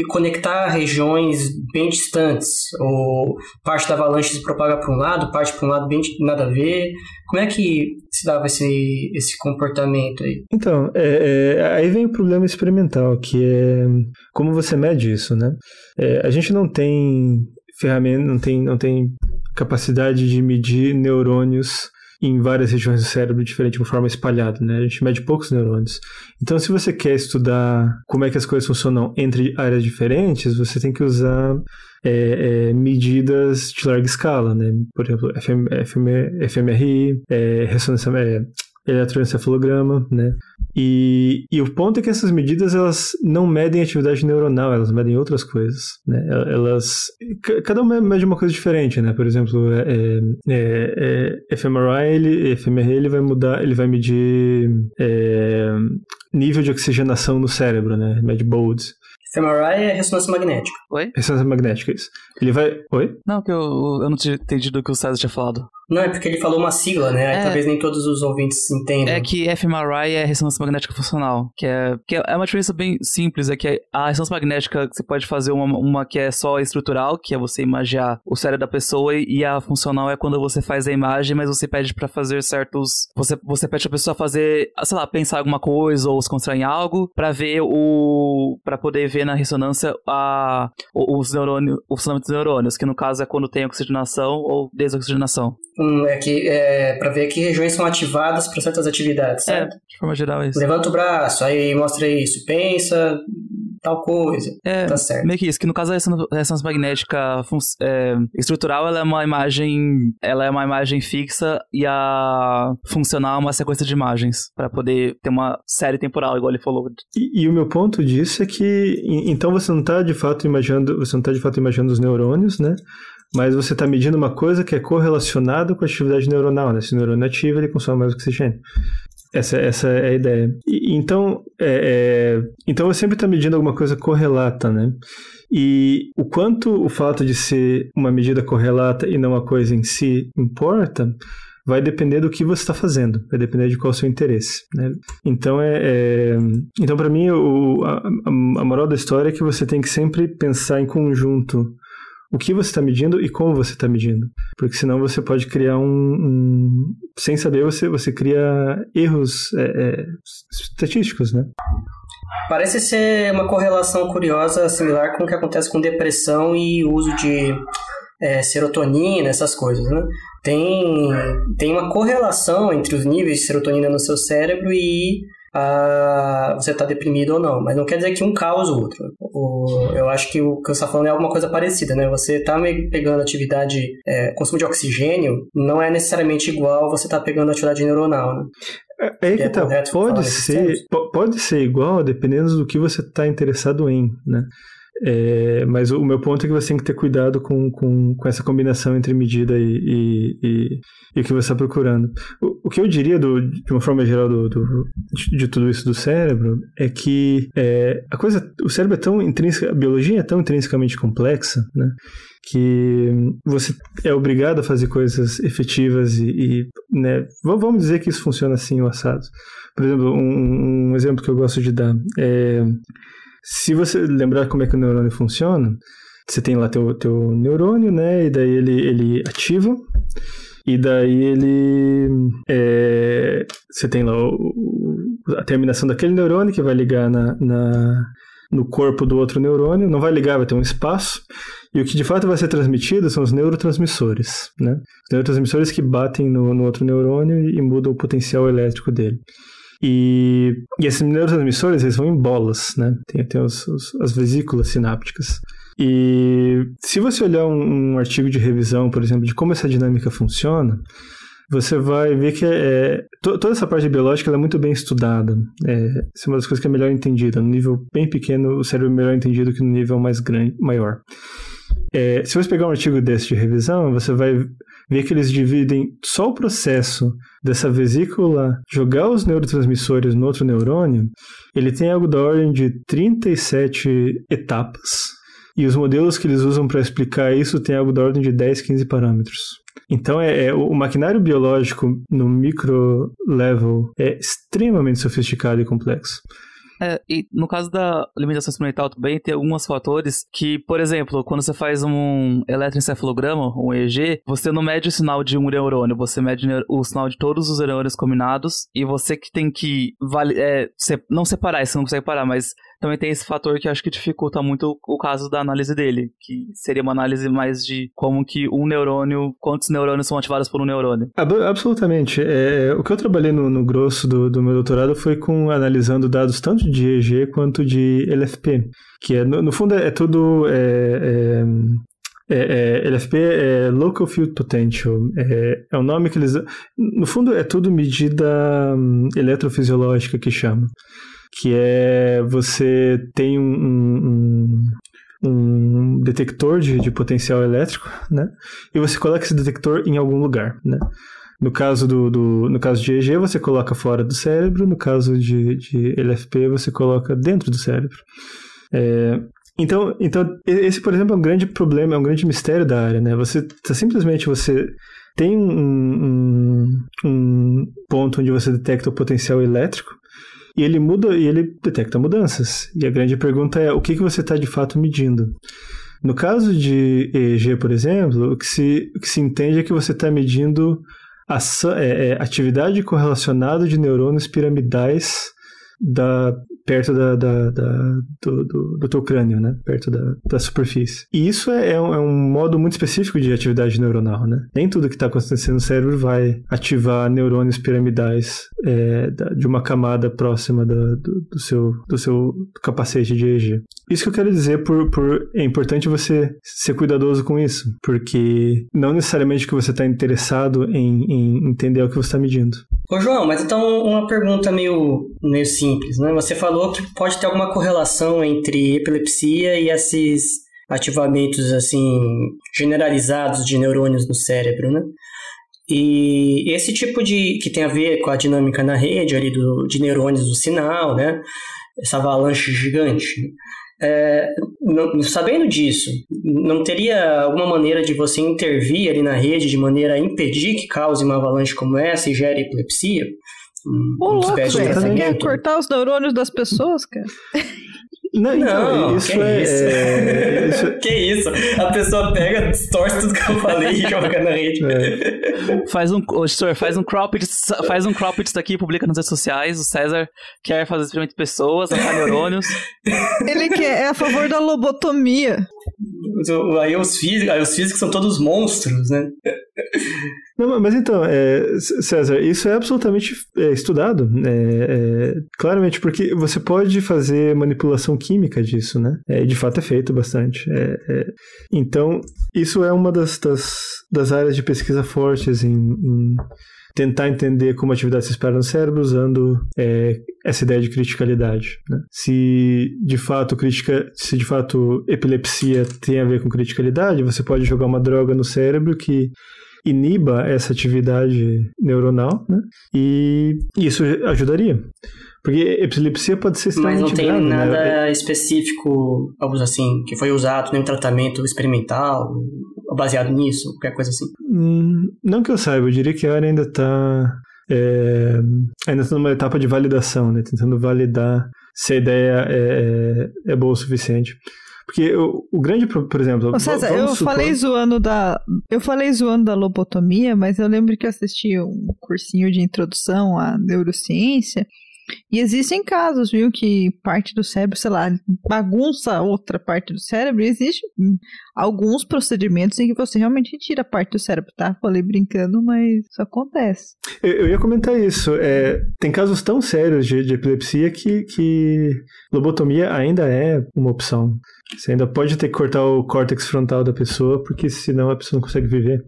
conectar regiões bem distantes, ou parte da avalanche se propaga para um lado, parte para um lado bem nada a ver. Como é que se dava esse, esse comportamento aí? Então, é, é, aí vem o problema experimental, que é como você mede isso, né? É, a gente não tem ferramenta, não tem, não tem capacidade de medir neurônios em várias regiões do cérebro diferente, de forma espalhada, né? A gente mede poucos neurônios. Então, se você quer estudar como é que as coisas funcionam entre áreas diferentes, você tem que usar é, é, medidas de larga escala, né? Por exemplo, FM, FM, FMRI, é, ressonância, é, eletroencefalograma, né? E, e o ponto é que essas medidas elas não medem atividade neuronal, elas medem outras coisas, né? Elas, cada uma mede uma coisa diferente, né? Por exemplo, é, é, é, é fMRI, ele, fMRI ele vai mudar, ele vai medir é, nível de oxigenação no cérebro, né? Mede bolds. fMRI é ressonância magnética. Oi? Ressonância magnética, isso. Ele vai. Oi? Não, que eu, eu não tinha entendido o que o César tinha falado. Não, é porque ele falou uma sigla, né? É, talvez nem todos os ouvintes entendam. É que fMRI é ressonância magnética funcional, que é, que é uma diferença bem simples, é que a ressonância magnética você pode fazer uma, uma que é só estrutural, que é você imaginar o cérebro da pessoa, e a funcional é quando você faz a imagem, mas você pede para fazer certos... Você, você pede a pessoa fazer, sei lá, pensar alguma coisa ou se concentrar em algo, para ver o... para poder ver na ressonância a, os neurônios, o funcionamento dos neurônios, que no caso é quando tem oxigenação ou desoxigenação. Hum, é que é para ver que regiões são ativadas para certas atividades, é, certo? É, de forma geral é isso. Levanta o braço, aí mostra isso, pensa tal coisa. É, tá certo. Meio que isso, que no caso a ressonância magnética é, estrutural, ela é uma imagem, ela é uma imagem fixa e a funcional é uma sequência de imagens para poder ter uma série temporal, igual ele falou. E, e, o meu ponto disso é que então você não está de fato imaginando, você não tá de fato imaginando os neurônios, né? Mas você está medindo uma coisa que é correlacionada com a atividade neuronal, né? Se o neurônio é ativo, ele consome mais oxigênio. Essa, essa é a ideia. E, então, é, é, então eu sempre estou medindo alguma coisa correlata, né? E o quanto o fato de ser uma medida correlata e não a coisa em si importa, vai depender do que você está fazendo, vai depender de qual é o seu interesse. Né? Então, é, é então para mim, o, a, a moral da história é que você tem que sempre pensar em conjunto o que você está medindo e como você está medindo. Porque senão você pode criar um. um sem saber, você, você cria erros é, é, estatísticos, né? Parece ser uma correlação curiosa, similar com o que acontece com depressão e uso de é, serotonina, essas coisas, né? Tem, tem uma correlação entre os níveis de serotonina no seu cérebro e a você está deprimido ou não. Mas não quer dizer que um causa o outro. O, eu acho que o que você está falando é alguma coisa parecida, né? Você está pegando atividade, é, consumo de oxigênio, não é necessariamente igual você tá pegando atividade neuronal, né? É, é que, que é tá, pode ser, pode ser igual dependendo do que você está interessado em, né? É, mas o meu ponto é que você tem que ter cuidado com, com, com essa combinação entre medida e, e, e, o que você está procurando. O, o, que eu diria, do, de uma forma geral, do, do de, de, tudo isso do cérebro, é que é, a coisa, o cérebro é tão intrínseca, a biologia é tão intrinsecamente complexa, né? que você é obrigado a fazer coisas efetivas e, e né, vamos dizer que isso funciona assim o assado. Por exemplo, um, um exemplo que eu gosto de dar é se você lembrar como é que o neurônio funciona, você tem lá teu, teu neurônio, né? E daí ele, ele ativa. E daí ele. É, você tem lá o, a terminação daquele neurônio que vai ligar na, na, no corpo do outro neurônio. Não vai ligar, vai ter um espaço. E o que de fato vai ser transmitido são os neurotransmissores, né? Os neurotransmissores que batem no, no outro neurônio e, e mudam o potencial elétrico dele. E, e esses neurotransmissores eles vão em bolas, né? Tem, tem os, os, as vesículas sinápticas. E se você olhar um, um, artigo de revisão, por exemplo, de como essa dinâmica funciona, você vai ver que é toda essa parte biológica é muito bem estudada. É, essa é uma das coisas que é melhor entendida. No nível bem pequeno, o cérebro é melhor entendido que no nível mais grande, maior. É, se você pegar um artigo desse de revisão, você vai ver que eles dividem só o processo dessa vesícula jogar os neurotransmissores no outro neurônio, ele tem algo da ordem de 37 etapas. E os modelos que eles usam para explicar isso tem algo da ordem de 10, 15 parâmetros. Então, é, é, o maquinário biológico no micro level é extremamente sofisticado e complexo. É, e no caso da limitação experimental também, tem alguns fatores que, por exemplo, quando você faz um eletroencefalograma, um EEG, você não mede o sinal de um neurônio, você mede o sinal de todos os neurônios combinados, e você que tem que é, não separar, você não consegue parar, mas também tem esse fator que acho que dificulta muito o caso da análise dele, que seria uma análise mais de como que um neurônio, quantos neurônios são ativados por um neurônio. Absolutamente. É, o que eu trabalhei no, no grosso do, do, meu doutorado foi com analisando dados tanto de EEG quanto de LFP, que é, no, no fundo é, é tudo é, é, é, LFP é Local Field Potential. É, é o nome que eles. No fundo, é tudo medida um, eletrofisiológica que chama que é você tem um, um, um detector de, de, potencial elétrico, né? E você coloca esse detector em algum lugar, né? No caso do, do no caso de EEG, você coloca fora do cérebro. No caso de, de LFP, você coloca dentro do cérebro. É, então, então, esse, por exemplo, é um grande problema, é um grande mistério da área, né? Você tá, simplesmente você tem um, um, um ponto onde você detecta o potencial elétrico, e ele muda e ele detecta mudanças. E a grande pergunta é o que, que você está de fato medindo. No caso de EEG, por exemplo, o que se, o que se entende é que você está medindo a, é, é, atividade correlacionada de neurônios piramidais da perto da, da, da do, do, do, teu crânio, né? Perto da, da superfície. E isso é, é, um, é, um, modo muito específico de atividade neuronal, né? Nem tudo que está acontecendo no cérebro vai ativar neurônios piramidais é, de uma camada próxima do, do, seu, do seu capacete de EEG. Isso que eu quero dizer por, por é importante você ser cuidadoso com isso, porque não necessariamente que você está interessado em, em entender o que você está medindo. Ô João, mas então uma pergunta meio, meio simples, né? Você falou que pode ter alguma correlação entre epilepsia e esses ativamentos assim generalizados de neurônios no cérebro, né? E esse tipo de que tem a ver com a dinâmica na rede ali do, de neurônios do sinal, né? Essa avalanche gigante. É, não, sabendo disso, não teria alguma maneira de você intervir ali na rede de maneira a impedir que cause uma avalanche como essa e gere epilepsia? Ô, louco, você quer cortar os neurônios das pessoas, cara? Não, então, não, isso que é, isso? É, isso... que isso? A pessoa pega, distorce tudo que eu falei e joga na rede. É. Faz um, oh, senhor, faz um cropped, faz um cropped daqui, publica nas redes sociais. O César quer fazer experimento de pessoas, arrancar neurônios. Ele quer, é a favor da lobotomia. Aí os físicos, aí os físicos são todos monstros, né? Não, mas então, é, César, isso é absolutamente é, estudado, é, é, claramente, porque você pode fazer manipulação química disso, né? É, de fato é feito bastante. É, é, então, isso é uma das, das, das, áreas de pesquisa fortes em, em tentar entender como a atividade se espera no cérebro usando é, essa ideia de criticalidade. Né? Se de fato crítica, se de fato epilepsia tem a ver com criticalidade, você pode jogar uma droga no cérebro que iniba essa atividade neuronal, né? E isso ajudaria. Porque epilepsia pode ser Mas não tem grave, né? nada né? específico, algo assim, que foi usado, nenhum tratamento experimental baseado nisso, qualquer coisa assim? Hum, não que eu saiba, eu diria que a área ainda está é, ainda está numa etapa de validação, né? Tentando validar se a ideia é, é, é boa o suficiente. Porque o, o grande, por exemplo. Ô, César, eu supor... falei zoando da. Eu falei zoando da lobotomia, mas eu lembro que eu assisti um cursinho de introdução à neurociência. E existem casos, viu, que parte do cérebro, sei lá, bagunça outra parte do cérebro. E existe alguns procedimentos em que você realmente tira parte do cérebro, tá? Falei brincando, mas isso acontece. Eu, eu ia comentar isso. É, tem casos tão sérios de, de epilepsia que, que lobotomia ainda é uma opção. Você ainda pode ter que cortar o córtex frontal da pessoa, porque senão a pessoa não consegue viver.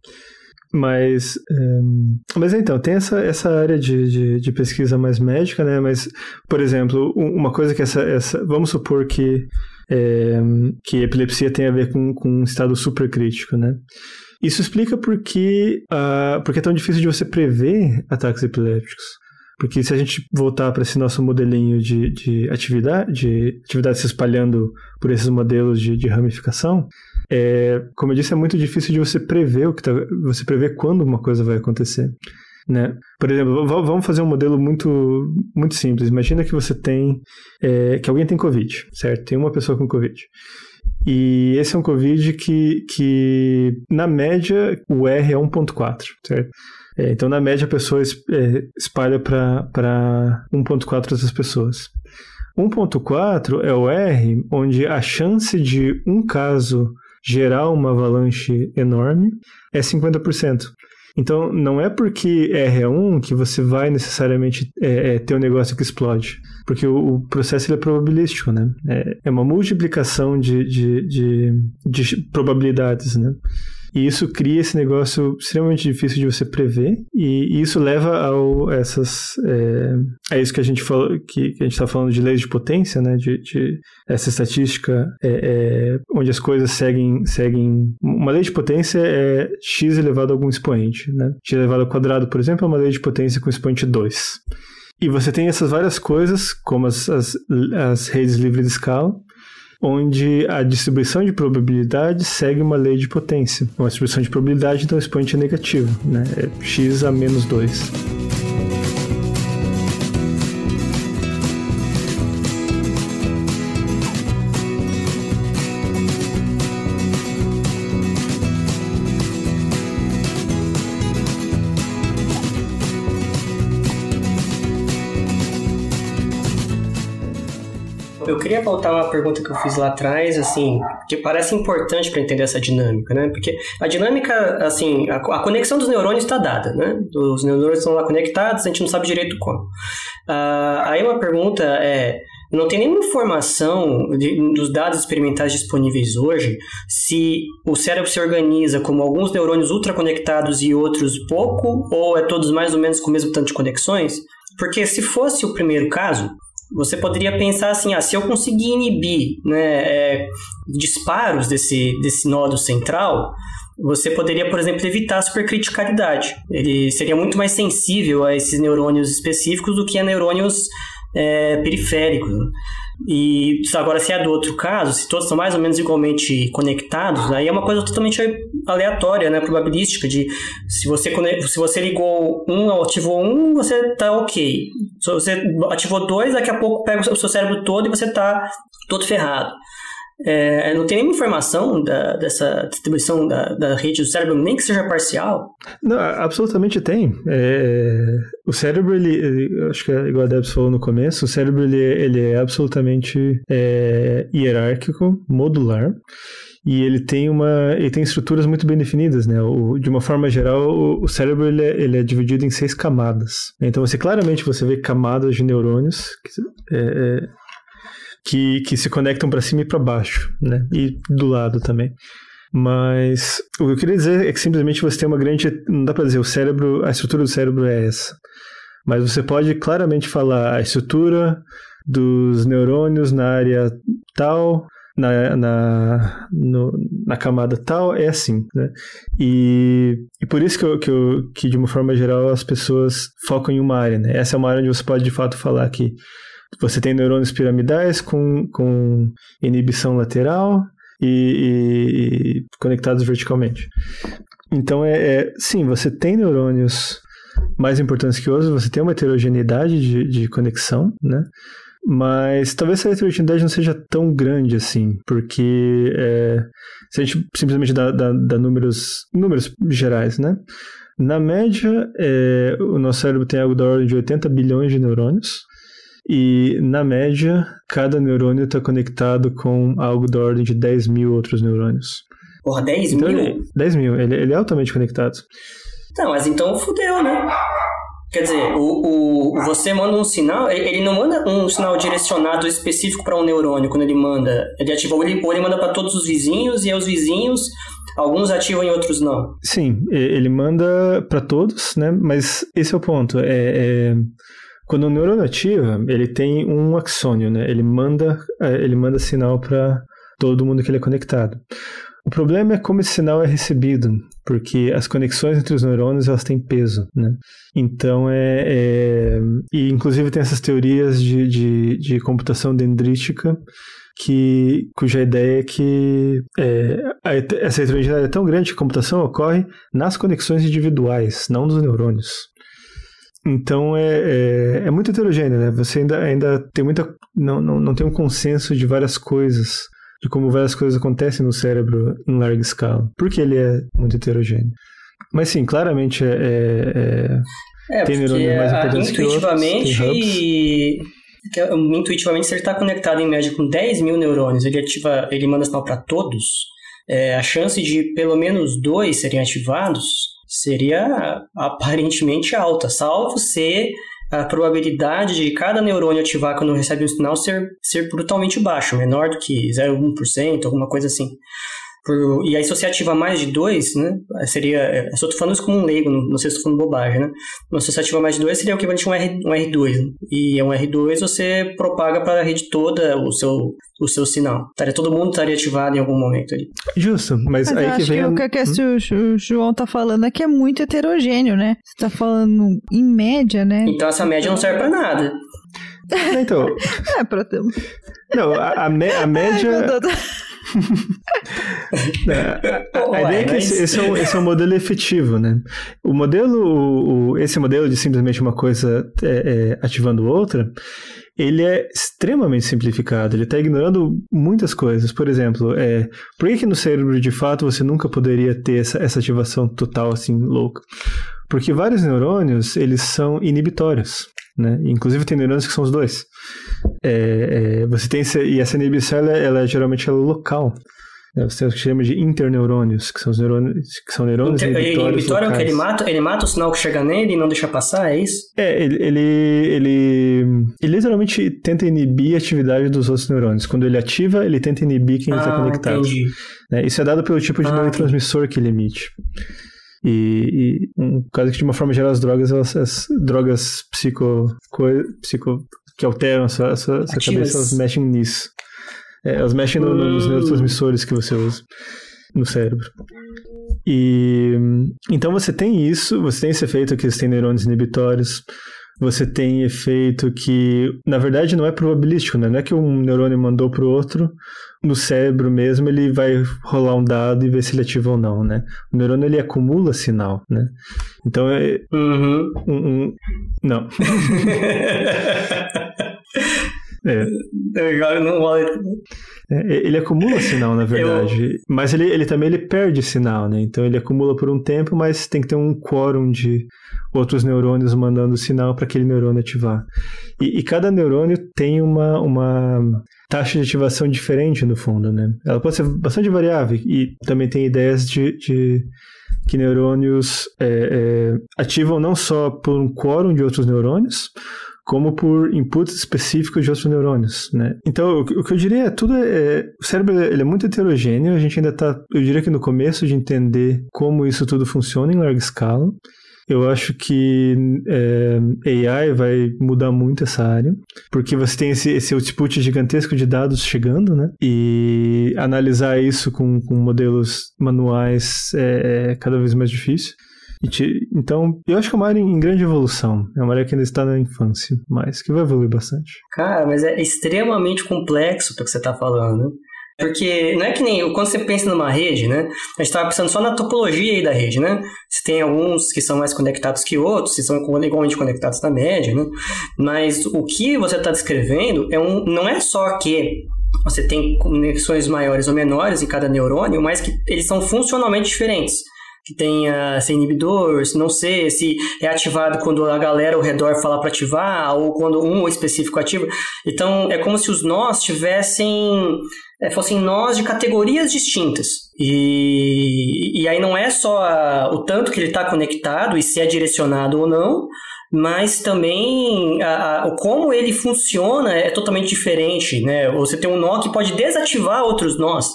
Mas, um, mas então, tem essa, essa área de, de, de, pesquisa mais médica, né? Mas, por exemplo, uma coisa que essa. essa vamos supor que, é, que epilepsia tem a ver com, com um estado supercrítico, né? Isso explica por que, uh, porque é tão difícil de você prever ataques epilépticos. Porque se a gente voltar para esse nosso modelinho de, de atividade, de atividade se espalhando por esses modelos de, de ramificação, é, como eu disse, é muito difícil de você prever o que tá, você prever quando uma coisa vai acontecer. Né? Por exemplo, vamos fazer um modelo muito, muito simples. Imagina que você tem é, que alguém tem Covid, certo? Tem uma pessoa com Covid. E esse é um Covid que, que na média, o R é 1.4, certo? É, então, na média, a pessoa é, espalha para 1.4 outras pessoas. 1.4 é o R onde a chance de um caso gerar uma avalanche enorme é 50%. Então, não é porque R é 1 que você vai necessariamente é, é, ter um negócio que explode. Porque o, o processo é probabilístico, né? É, é uma multiplicação de, de, de, de probabilidades, né? E isso cria esse negócio extremamente difícil de você prever, e isso leva ao essas é, é isso que a gente falou que, que a gente está falando de leis de potência, né? De, de essa estatística é, é, onde as coisas seguem seguem uma lei de potência é x elevado a algum expoente, né? x elevado ao quadrado, por exemplo, é uma lei de potência com expoente 2. E você tem essas várias coisas, como as, as, as redes livres de escala, onde a distribuição de probabilidade segue uma lei de potência. Uma distribuição de probabilidade, então, expoente é negativo, né? É x a menos 2. Queria voltar uma pergunta que eu fiz lá atrás, assim, que parece importante para entender essa dinâmica, né? Porque a dinâmica, assim, a, a conexão dos neurônios está dada, né? Os neurônios estão lá conectados, a gente não sabe direito como. Uh, aí uma pergunta é não tem nenhuma informação de, dos dados experimentais disponíveis hoje se o cérebro se organiza como alguns neurônios ultraconectados e outros pouco, ou é todos mais ou menos com o mesmo tanto de conexões? Porque se fosse o primeiro caso, você poderia pensar assim, ah, se eu conseguir inibir né, é, disparos desse, desse nodo central, você poderia, por exemplo, evitar a supercriticalidade. Ele seria muito mais sensível a esses neurônios específicos do que a neurônios é, periféricos. E agora, se é do outro caso, se todos são mais ou menos igualmente conectados, aí é uma coisa totalmente aleatória, né? Probabilística, de se você, se você ligou um, ativou um, você tá ok. Se você ativou dois, daqui a pouco pega o seu cérebro todo e você tá todo ferrado. É, não tem nenhuma informação da, dessa distribuição da, da, rede do cérebro, nem que seja parcial? Não, absolutamente tem. É, o cérebro, ele, acho que é igual a Debs falou no começo, o cérebro ele, ele é absolutamente é, hierárquico, modular e ele tem uma ele tem estruturas muito bem definidas né o, de uma forma geral o, o cérebro ele é, ele é, dividido em seis camadas então você claramente você vê camadas de neurônios que, é, é que, que se conectam para cima e para baixo, né? E do lado também. Mas o que eu queria dizer é que simplesmente você tem uma grande. Não dá para dizer, o cérebro, a estrutura do cérebro é essa. Mas você pode claramente falar a estrutura dos neurônios na área tal, na, na, no, na camada tal, é assim. Né? E, e por isso que, eu, que, eu, que, de uma forma geral, as pessoas focam em uma área. Né? Essa é uma área onde você pode de fato falar que você tem neurônios piramidais com, com inibição lateral e, e, conectados verticalmente. Então, é, é, sim, você tem neurônios mais importantes que outros, você tem uma heterogeneidade de, de conexão, né? Mas talvez essa heterogeneidade não seja tão grande assim, porque é, se a gente simplesmente dá, dá, dá números, números gerais, né? Na média, é, o nosso cérebro tem algo da ordem de 80 bilhões de neurônios. E, na média, cada neurônio está conectado com algo da ordem de 10 mil outros neurônios. Porra, 10 então, mil? Ele, 10 mil, ele, ele é altamente conectado. Não, mas então fudeu, né? Quer dizer, o, o, você manda um sinal, ele não manda um sinal direcionado específico para um neurônio quando ele manda. Ele ativa, ou ele, ou ele manda para todos os vizinhos e os vizinhos, alguns ativam e outros não. Sim, ele manda para todos, né? Mas esse é o ponto. É, é, quando o neurônio ativa, ele tem um axônio, né? Ele manda, é, ele manda sinal para todo mundo que ele é conectado. O problema é como esse sinal é recebido, porque as conexões entre os neurônios elas têm peso, né? Então é, é e inclusive tem essas teorias de, de, de computação dendrítica que, cuja ideia é que é, essa heterogeneidade é tão grande que a computação ocorre nas conexões individuais, não nos neurônios. Então é, é, é, muito heterogêneo, né? Você ainda, ainda tem muita. Não, não, não tem um consenso de várias coisas de como várias coisas acontecem no cérebro em larga escala, porque ele é muito heterogêneo. Mas sim, claramente é, é, é, é tem neurônios mais importantes que outros. Intuitivamente, intuitivamente, se ele está conectado em média com 10 mil neurônios, ele ativa, ele manda sinal para todos, é, a chance de pelo menos dois serem ativados seria aparentemente alta, salvo ser a probabilidade de cada neurônio ativar quando recebe um sinal ser, ser brutalmente baixo, menor do que 0,1%, alguma coisa assim. Por, e aí, se você ativa mais de dois, né? Seria. É, eu só tô falando isso como um leigo, não, não sei se estou falando bobagem, né? Mas se você ativa mais de dois, seria o equivalente a um, R, um R2. Né? E é um R2 você propaga para a rede toda o seu, o seu sinal. Estaria, todo mundo estaria ativado em algum momento ali. Justo, mas, mas aí que vem. Que o que, hum? o João tá falando é que é muito heterogêneo, né? Você tá falando em média, né? Então essa média não serve para nada. Então. é, pra ter. Não, a, a, me, a média. É, a, a ideia é que esse, esse, é um, esse, é um, modelo efetivo, né? O modelo, o, o, esse modelo de simplesmente uma coisa é, é, ativando outra, ele é extremamente simplificado. Ele está ignorando muitas coisas. Por exemplo, é, por que, que no cérebro de fato você nunca poderia ter essa, essa ativação total assim louca? Porque vários neurônios eles são inibitórios. Né? Inclusive tem neurônios que são os dois. É, é, você tem e essa inibição ela, ela geralmente é local. Né? Você tem o que chama de interneurônios, que são os neurônios que são neurônios Inter, inibitórios. Inibitório é que ele mata, ele mata o sinal que chega nele e não deixa passar, é isso? É, ele, ele, ele, ele literalmente tenta inibir a atividade dos outros neurônios. Quando ele ativa, ele tenta inibir quem ah, está conectado. É, isso é dado pelo tipo de ah, neurotransmissor que ele emite. E, e um caso que, de uma forma geral, as drogas, elas, as drogas psico, psico que alteram a sua, a sua, a sua cabeça, elas mexem nisso. É, elas mexem no, nos hum. neurotransmissores que você usa no cérebro. E então você tem isso, você tem esse efeito que você tem neurônios inibitórios, você tem efeito que, na verdade, não é probabilístico, né? Não é que um neurônio mandou para o outro, no cérebro mesmo ele vai rolar um dado e ver se ele ativa ou não, né? O neurônio ele acumula sinal, né? Então é uhum. um, um, não. é. Não é, ele acumula sinal, na verdade. Eu... Mas ele, ele também ele perde sinal, né? Então ele acumula por um tempo, mas tem que ter um quórum de outros neurônios mandando sinal para aquele neurônio ativar. E, e, cada neurônio tem uma, uma taxa de ativação diferente, no fundo, né? Ela pode ser bastante variável e também tem ideias de, de que neurônios é, é, ativam não só por um quórum de outros neurônios, como por inputs específicos de outros neurônios, né? Então, o, que eu diria é tudo é, é, o cérebro ele é muito heterogêneo, a gente ainda está, eu diria que no começo de entender como isso tudo funciona em larga escala. Eu acho que é, AI vai mudar muito essa área, porque você tem esse, esse output gigantesco de dados chegando, né? E analisar isso com, com modelos manuais é, é cada vez mais difícil. Então, eu acho que é uma área em grande evolução. É uma área que ainda está na infância, mas que vai evoluir bastante. Cara, mas é extremamente complexo o que você está falando. Porque não é que nem quando você pensa numa rede, né? A gente estava pensando só na topologia aí da rede, né? Você tem alguns que são mais conectados que outros, que são igualmente conectados na média, né? Mas o que você está descrevendo é um, não é só que você tem conexões maiores ou menores em cada neurônio, mas que eles são funcionalmente diferentes que tenha ser inibidor, não ser, se é ativado quando a galera ao redor fala para ativar, ou quando um específico ativa. Então, é como se os nós tivessem é, fossem nós de categorias distintas. E, e aí não é só o tanto que ele está conectado e se é direcionado ou não, mas também a, a, como ele funciona é totalmente diferente. Né? Você tem um nó que pode desativar outros nós.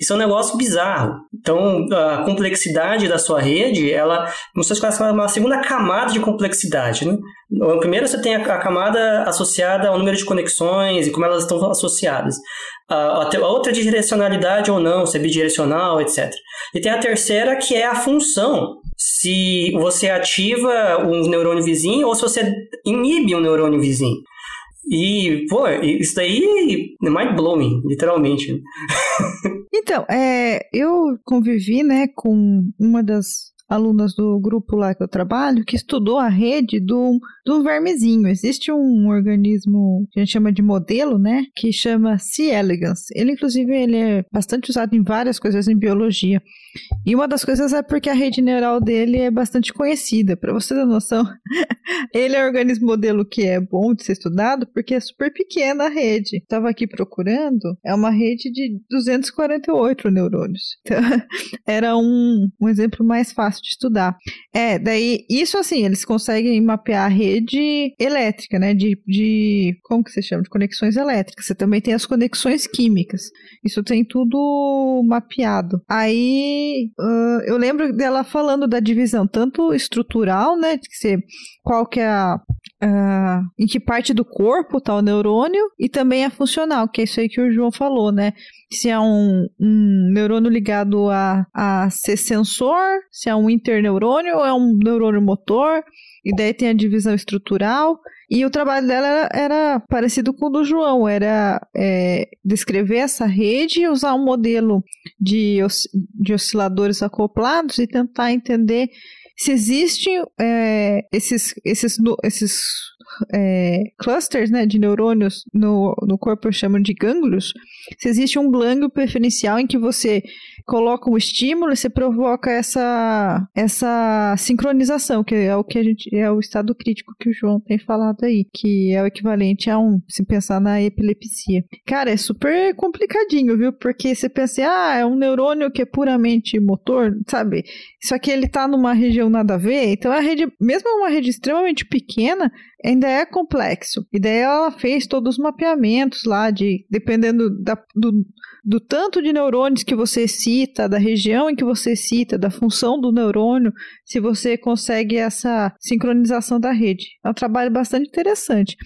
Isso é um negócio bizarro. Então, a complexidade da sua rede, ela, como se fosse uma segunda camada de complexidade, né? Primeiro você tem a, camada associada ao número de conexões e como elas estão associadas. A, a outra de direcionalidade ou não, se é bidirecional, etc. E tem a terceira que é a função. Se você ativa um neurônio vizinho ou se você inibe um neurônio vizinho. E, pô, isso daí é mind-blowing, literalmente. Então, é, eu convivi, né, com uma das alunas do grupo lá que eu trabalho que estudou a rede do, do vermezinho. Existe um organismo que a gente chama de modelo, né? Que chama C. elegans. Ele, inclusive, ele é bastante usado em várias coisas em biologia. E uma das coisas é porque a rede neural dele é bastante conhecida. Para você ter noção, ele é um organismo modelo que é bom de ser estudado porque é super pequena a rede. Estava aqui procurando, é uma rede de 248 neurônios. Então, era um, um exemplo mais fácil de estudar. É, daí, isso assim, eles conseguem mapear a rede elétrica, né? De, de como que se chama? De conexões elétricas. Você também tem as conexões químicas. Isso tem tudo mapeado. Aí, uh, eu lembro dela falando da divisão, tanto estrutural, né? De que você, qual que é a, uh, em que parte do corpo está o neurônio, e também a funcional, que é isso aí que o João falou, né? Se é um, um neurônio ligado a, a ser sensor, se é um interneurônio ou é um neurônio motor, e daí tem a divisão estrutural. E o trabalho dela era, era parecido com o do João, era é, descrever essa rede e usar um modelo de, de osciladores acoplados e tentar entender se existem é, esses, esses, esses é, clusters né, de neurônios no, no corpo, chamo de gânglios, se existe um glângulo preferencial em que você coloca um estímulo e você provoca essa, essa sincronização, que é o que a gente é o estado crítico que o João tem falado aí, que é o equivalente a um, se pensar na epilepsia. Cara, é super complicadinho, viu? Porque você pensa, ah, é um neurônio que é puramente motor, sabe? Só que ele tá numa região nada a ver, então a rede, mesmo uma rede extremamente pequena, ainda é complexo. E daí ela fez todos os mapeamentos lá de dependendo da, do, do tanto de neurônios que você cita, da região em que você cita, da função do neurônio, se você consegue essa sincronização da rede. É um trabalho bastante interessante.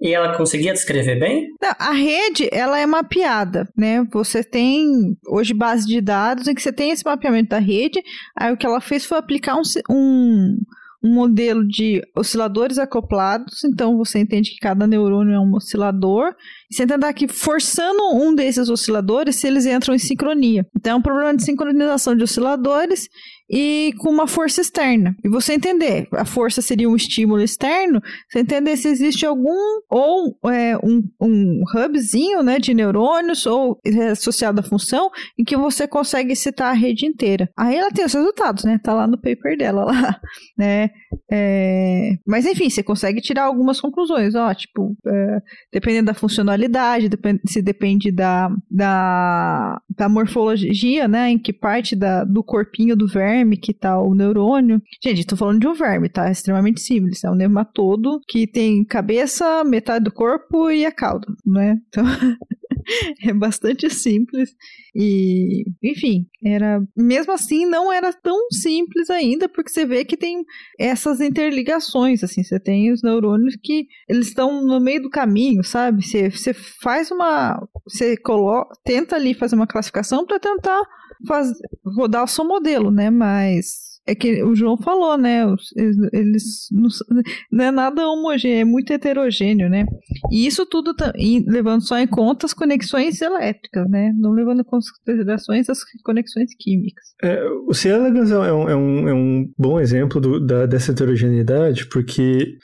E ela conseguia descrever bem? Não, a rede, ela é mapeada, né? Você tem hoje base de dados em que você tem esse mapeamento da rede. Aí o que ela fez foi aplicar um, um um modelo de osciladores acoplados, então você entende que cada neurônio é um oscilador, e você entender que forçando um desses osciladores, se eles entram em sincronia. Então é um problema de sincronização de osciladores e com uma força externa. E você entender, a força seria um estímulo externo, você entender se existe algum, ou é, um, um hubzinho né, de neurônios, ou é associado à função, em que você consegue citar a rede inteira. Aí ela tem os resultados, né? Tá lá no paper dela lá, né? É... Mas enfim, você consegue tirar algumas conclusões, ó, tipo, é, dependendo da funcionalidade, depend... se depende da, da, da morfologia, né? Em que parte da, do corpinho do verme verme que tá o neurônio. Gente, tô falando de um verme, tá? É extremamente simples. É um nematodo que tem cabeça, metade do corpo e a cauda, né? Então. é bastante simples e enfim era mesmo assim não era tão simples ainda porque você vê que tem essas interligações assim você tem os neurônios que eles estão no meio do caminho sabe você, você faz uma você coloca tenta ali fazer uma classificação para tentar faz, rodar o seu modelo, né? Mas é que o João falou, né? Eles, não, não, é nada homogêneo, é muito heterogêneo, né? E isso tudo levando só em conta as conexões elétricas, né? Não levando em considerações as conexões químicas. É, o C. elegans é um, é um, é um bom exemplo do, da, dessa heterogeneidade, porque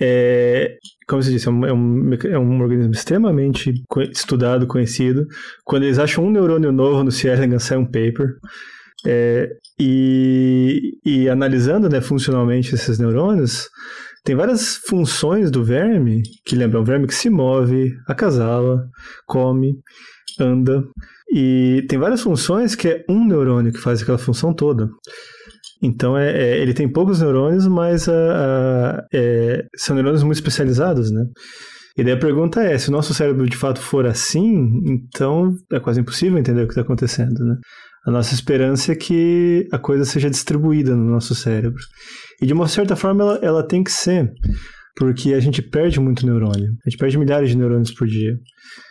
é, como você disse, é um, é um, é um organismo extremamente estudado, conhecido. Quando eles acham um neurônio novo no C. elegans, sai um paper. É, e, e, analisando né, funcionalmente esses neurônios, tem várias funções do verme que lembram um verme que se move, acasala, come, anda. E tem várias funções que é um neurônio que faz aquela função toda. Então é, é ele tem poucos neurônios, mas a, a, é, são neurônios muito especializados, né? E daí a pergunta é, se o nosso cérebro de fato for assim, então é quase impossível entender o que está acontecendo, né? A nossa esperança é que a coisa seja distribuída no nosso cérebro. E de uma certa forma ela, ela tem que ser, porque a gente perde muito neurônio. A gente perde milhares de neurônios por dia.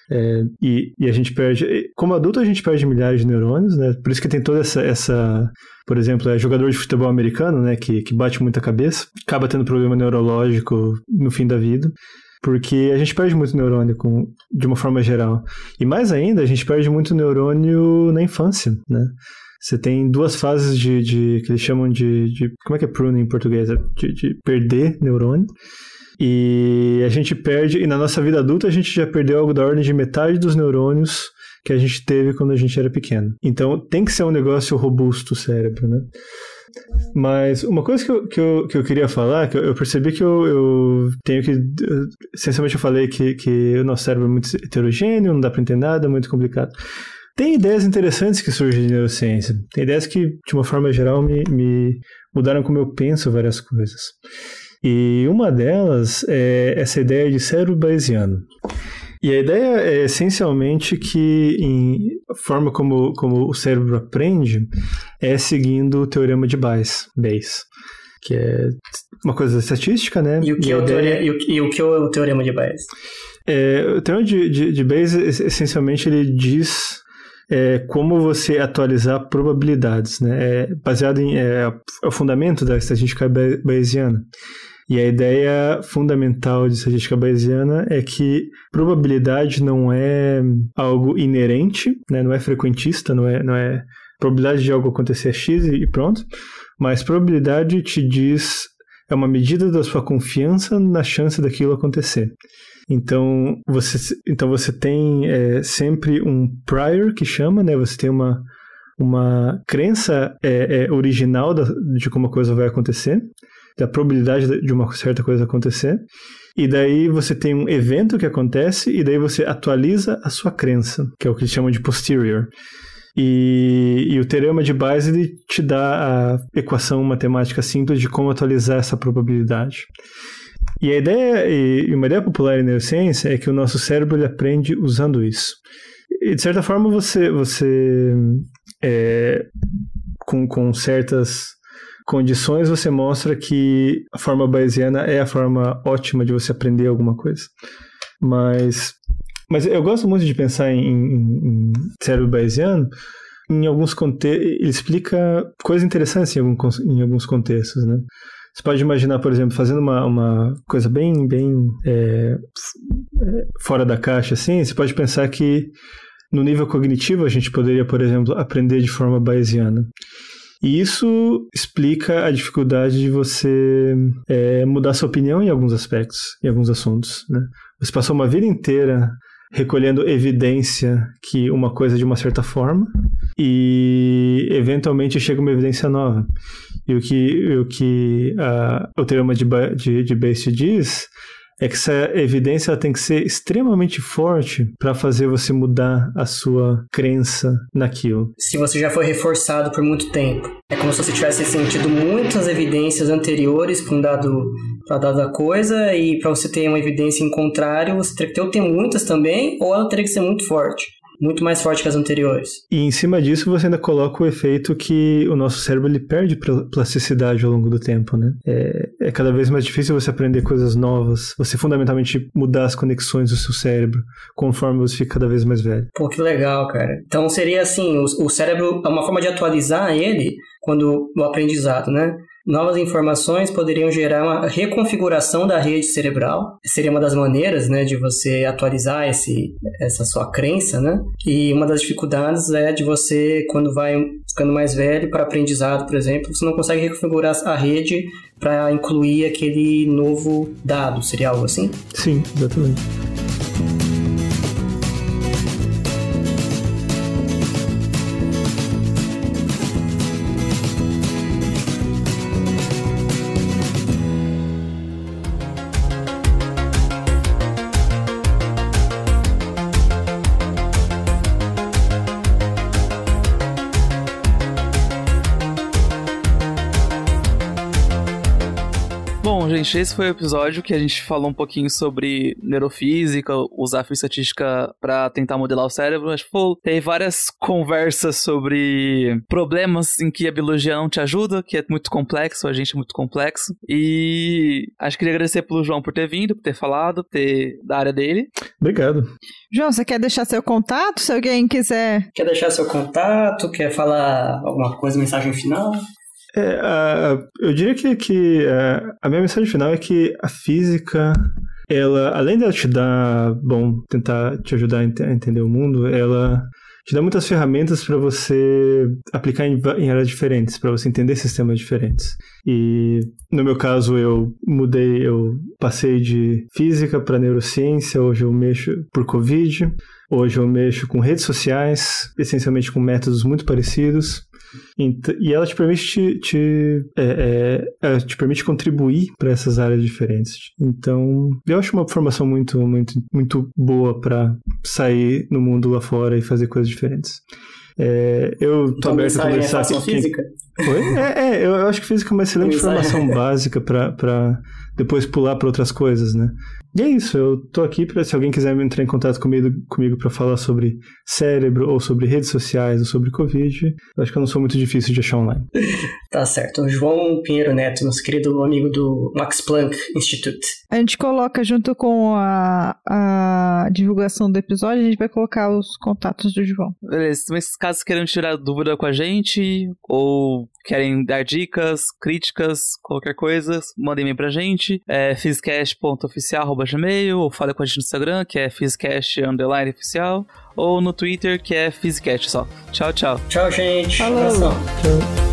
É, e, e, a gente perde. Como adulto, a gente perde milhares de neurônios, né? Por isso que tem toda essa. essa por exemplo, é jogador de futebol americano, né? Que, que bate muita cabeça, acaba tendo problema neurológico no fim da vida porque a gente perde muito neurônio com, de uma forma geral. E mais ainda, a gente perde muito neurônio na infância, né? Você tem duas fases de, de que eles chamam de, de como é que é pruning em português? É de, de perder neurônio. E a gente perde, e na nossa vida adulta a gente já perdeu algo da ordem de metade dos neurônios que a gente teve quando a gente era pequeno. Então tem que ser um negócio robusto o cérebro, né? Mas uma coisa que eu, que eu, que eu queria falar, que eu, percebi que eu, eu tenho que. Essencialmente eu falei que, que o nosso cérebro é muito heterogêneo, não dá para entender nada, é muito complicado. Tem ideias interessantes que surgem de neurociência. Tem ideias que, de uma forma geral, me, me mudaram como eu penso várias coisas. E uma delas é essa ideia de cérebro bayesiano. E a ideia é essencialmente que em, a forma como, como o cérebro aprende é seguindo o teorema de Bayes, Bayes que é uma coisa estatística, né? E o que, e é, o, ideia... e o, e o que é o teorema de Bayes? É, o teorema de, de, de Bayes, essencialmente, ele diz é, como você atualizar probabilidades, né? É baseado em é, é o fundamento da estatística bayesiana. E a ideia fundamental de estatística bayesiana é que probabilidade não é algo inerente, né? não é frequentista, não é, não é probabilidade de algo acontecer é X e pronto, mas probabilidade te diz é uma medida da sua confiança na chance daquilo acontecer. Então você, então você tem é, sempre um prior que chama, né? Você tem uma, uma crença é, é, original da, de como a coisa vai acontecer da probabilidade de uma certa coisa acontecer. E daí você tem um evento que acontece e daí você atualiza a sua crença, que é o que eles chamam de posterior. E, e o teorema de Bayes ele te dá a equação matemática simples de como atualizar essa probabilidade. E a ideia, e uma ideia popular em neurociência é que o nosso cérebro ele aprende usando isso. E de certa forma você, você é, com, com certas condições, você mostra que a forma bayesiana é a forma ótima de você aprender alguma coisa. Mas, mas eu gosto muito de pensar em, em, em cérebro bayesiano. Em alguns contextos, ele explica coisas interessantes em, alguns, em alguns contextos, né? Você pode imaginar, por exemplo, fazendo uma, uma coisa bem, bem é, fora da caixa, assim, você pode pensar que no nível cognitivo a gente poderia, por exemplo, aprender de forma bayesiana. E isso explica a dificuldade de você é, mudar sua opinião em alguns aspectos, em alguns assuntos. Né? Você passou uma vida inteira recolhendo evidência que uma coisa é de uma certa forma e eventualmente chega uma evidência nova. E o que, o, que uh, o teorema de, de, de Bayes diz é que essa evidência tem que ser extremamente forte para fazer você mudar a sua crença naquilo. Se você já foi reforçado por muito tempo, é como se você tivesse sentido muitas evidências anteriores para um dado para dada coisa e para você ter uma evidência em contrário, você teria que ter, muitas também ou ela teria que ser muito forte. Muito mais forte que as anteriores. E em cima disso você ainda coloca o efeito que o nosso cérebro ele perde plasticidade ao longo do tempo, né? É, é cada vez mais difícil você aprender coisas novas, você fundamentalmente mudar as conexões do seu cérebro conforme você fica cada vez mais velho. Pô, que legal, cara. Então seria assim, o, o cérebro é uma forma de atualizar ele quando o aprendizado, né? Novas informações poderiam gerar uma reconfiguração da rede cerebral. Seria uma das maneiras, né, de você atualizar esse, essa sua crença, né? E uma das dificuldades é de você, quando vai ficando mais velho para aprendizado, por exemplo, você não consegue reconfigurar a rede para incluir aquele novo dado. Seria algo assim? Sim, exatamente. Gente, esse foi o episódio que a gente falou um pouquinho sobre neurofísica, usar a estatística para tentar modelar o cérebro. Acho que teve várias conversas sobre problemas em que a biologia não te ajuda, que é muito complexo, a gente é muito complexo. E acho que queria agradecer pelo João por ter vindo, por ter falado, ter da área dele. Obrigado. João, você quer deixar seu contato, se alguém quiser? Quer deixar seu contato? Quer falar alguma coisa, mensagem final? É, eu diria que, que a, a minha mensagem final é que a física, ela, além dela te dar, bom, tentar te ajudar a entender o mundo, ela te dá muitas ferramentas para você aplicar em, em áreas diferentes, para você entender sistemas diferentes. E no meu caso eu mudei, eu passei de física para neurociência, hoje eu mexo por Covid, hoje eu mexo com redes sociais, essencialmente com métodos muito parecidos. E ela te permite te, te, é, é, te permite contribuir para essas áreas diferentes. Então, eu acho uma formação muito, muito, muito boa para sair no mundo lá fora e fazer coisas diferentes. É, eu tô aberto a é conversar com quem... física. Oi? É, é, eu acho que física é uma excelente formação básica para depois pular para outras coisas, né? E é isso, eu tô aqui para se alguém quiser entrar em contato comigo, comigo para falar sobre cérebro, ou sobre redes sociais, ou sobre Covid, eu acho que eu não sou muito difícil de achar online. tá certo. O João Pinheiro Neto, nosso querido amigo do Max Planck Institute. A gente coloca junto com a, a divulgação do episódio, a gente vai colocar os contatos do João. Beleza, mas caso queiram tirar dúvida com a gente, ou querem dar dicas, críticas, qualquer coisa, mandem e-mail pra gente. É physicast.oficial.gmail ou fale com a gente no Instagram, que é physicast underline oficial, ou no Twitter, que é physicast só. Tchau, tchau. Tchau, gente. Falou. Tchau.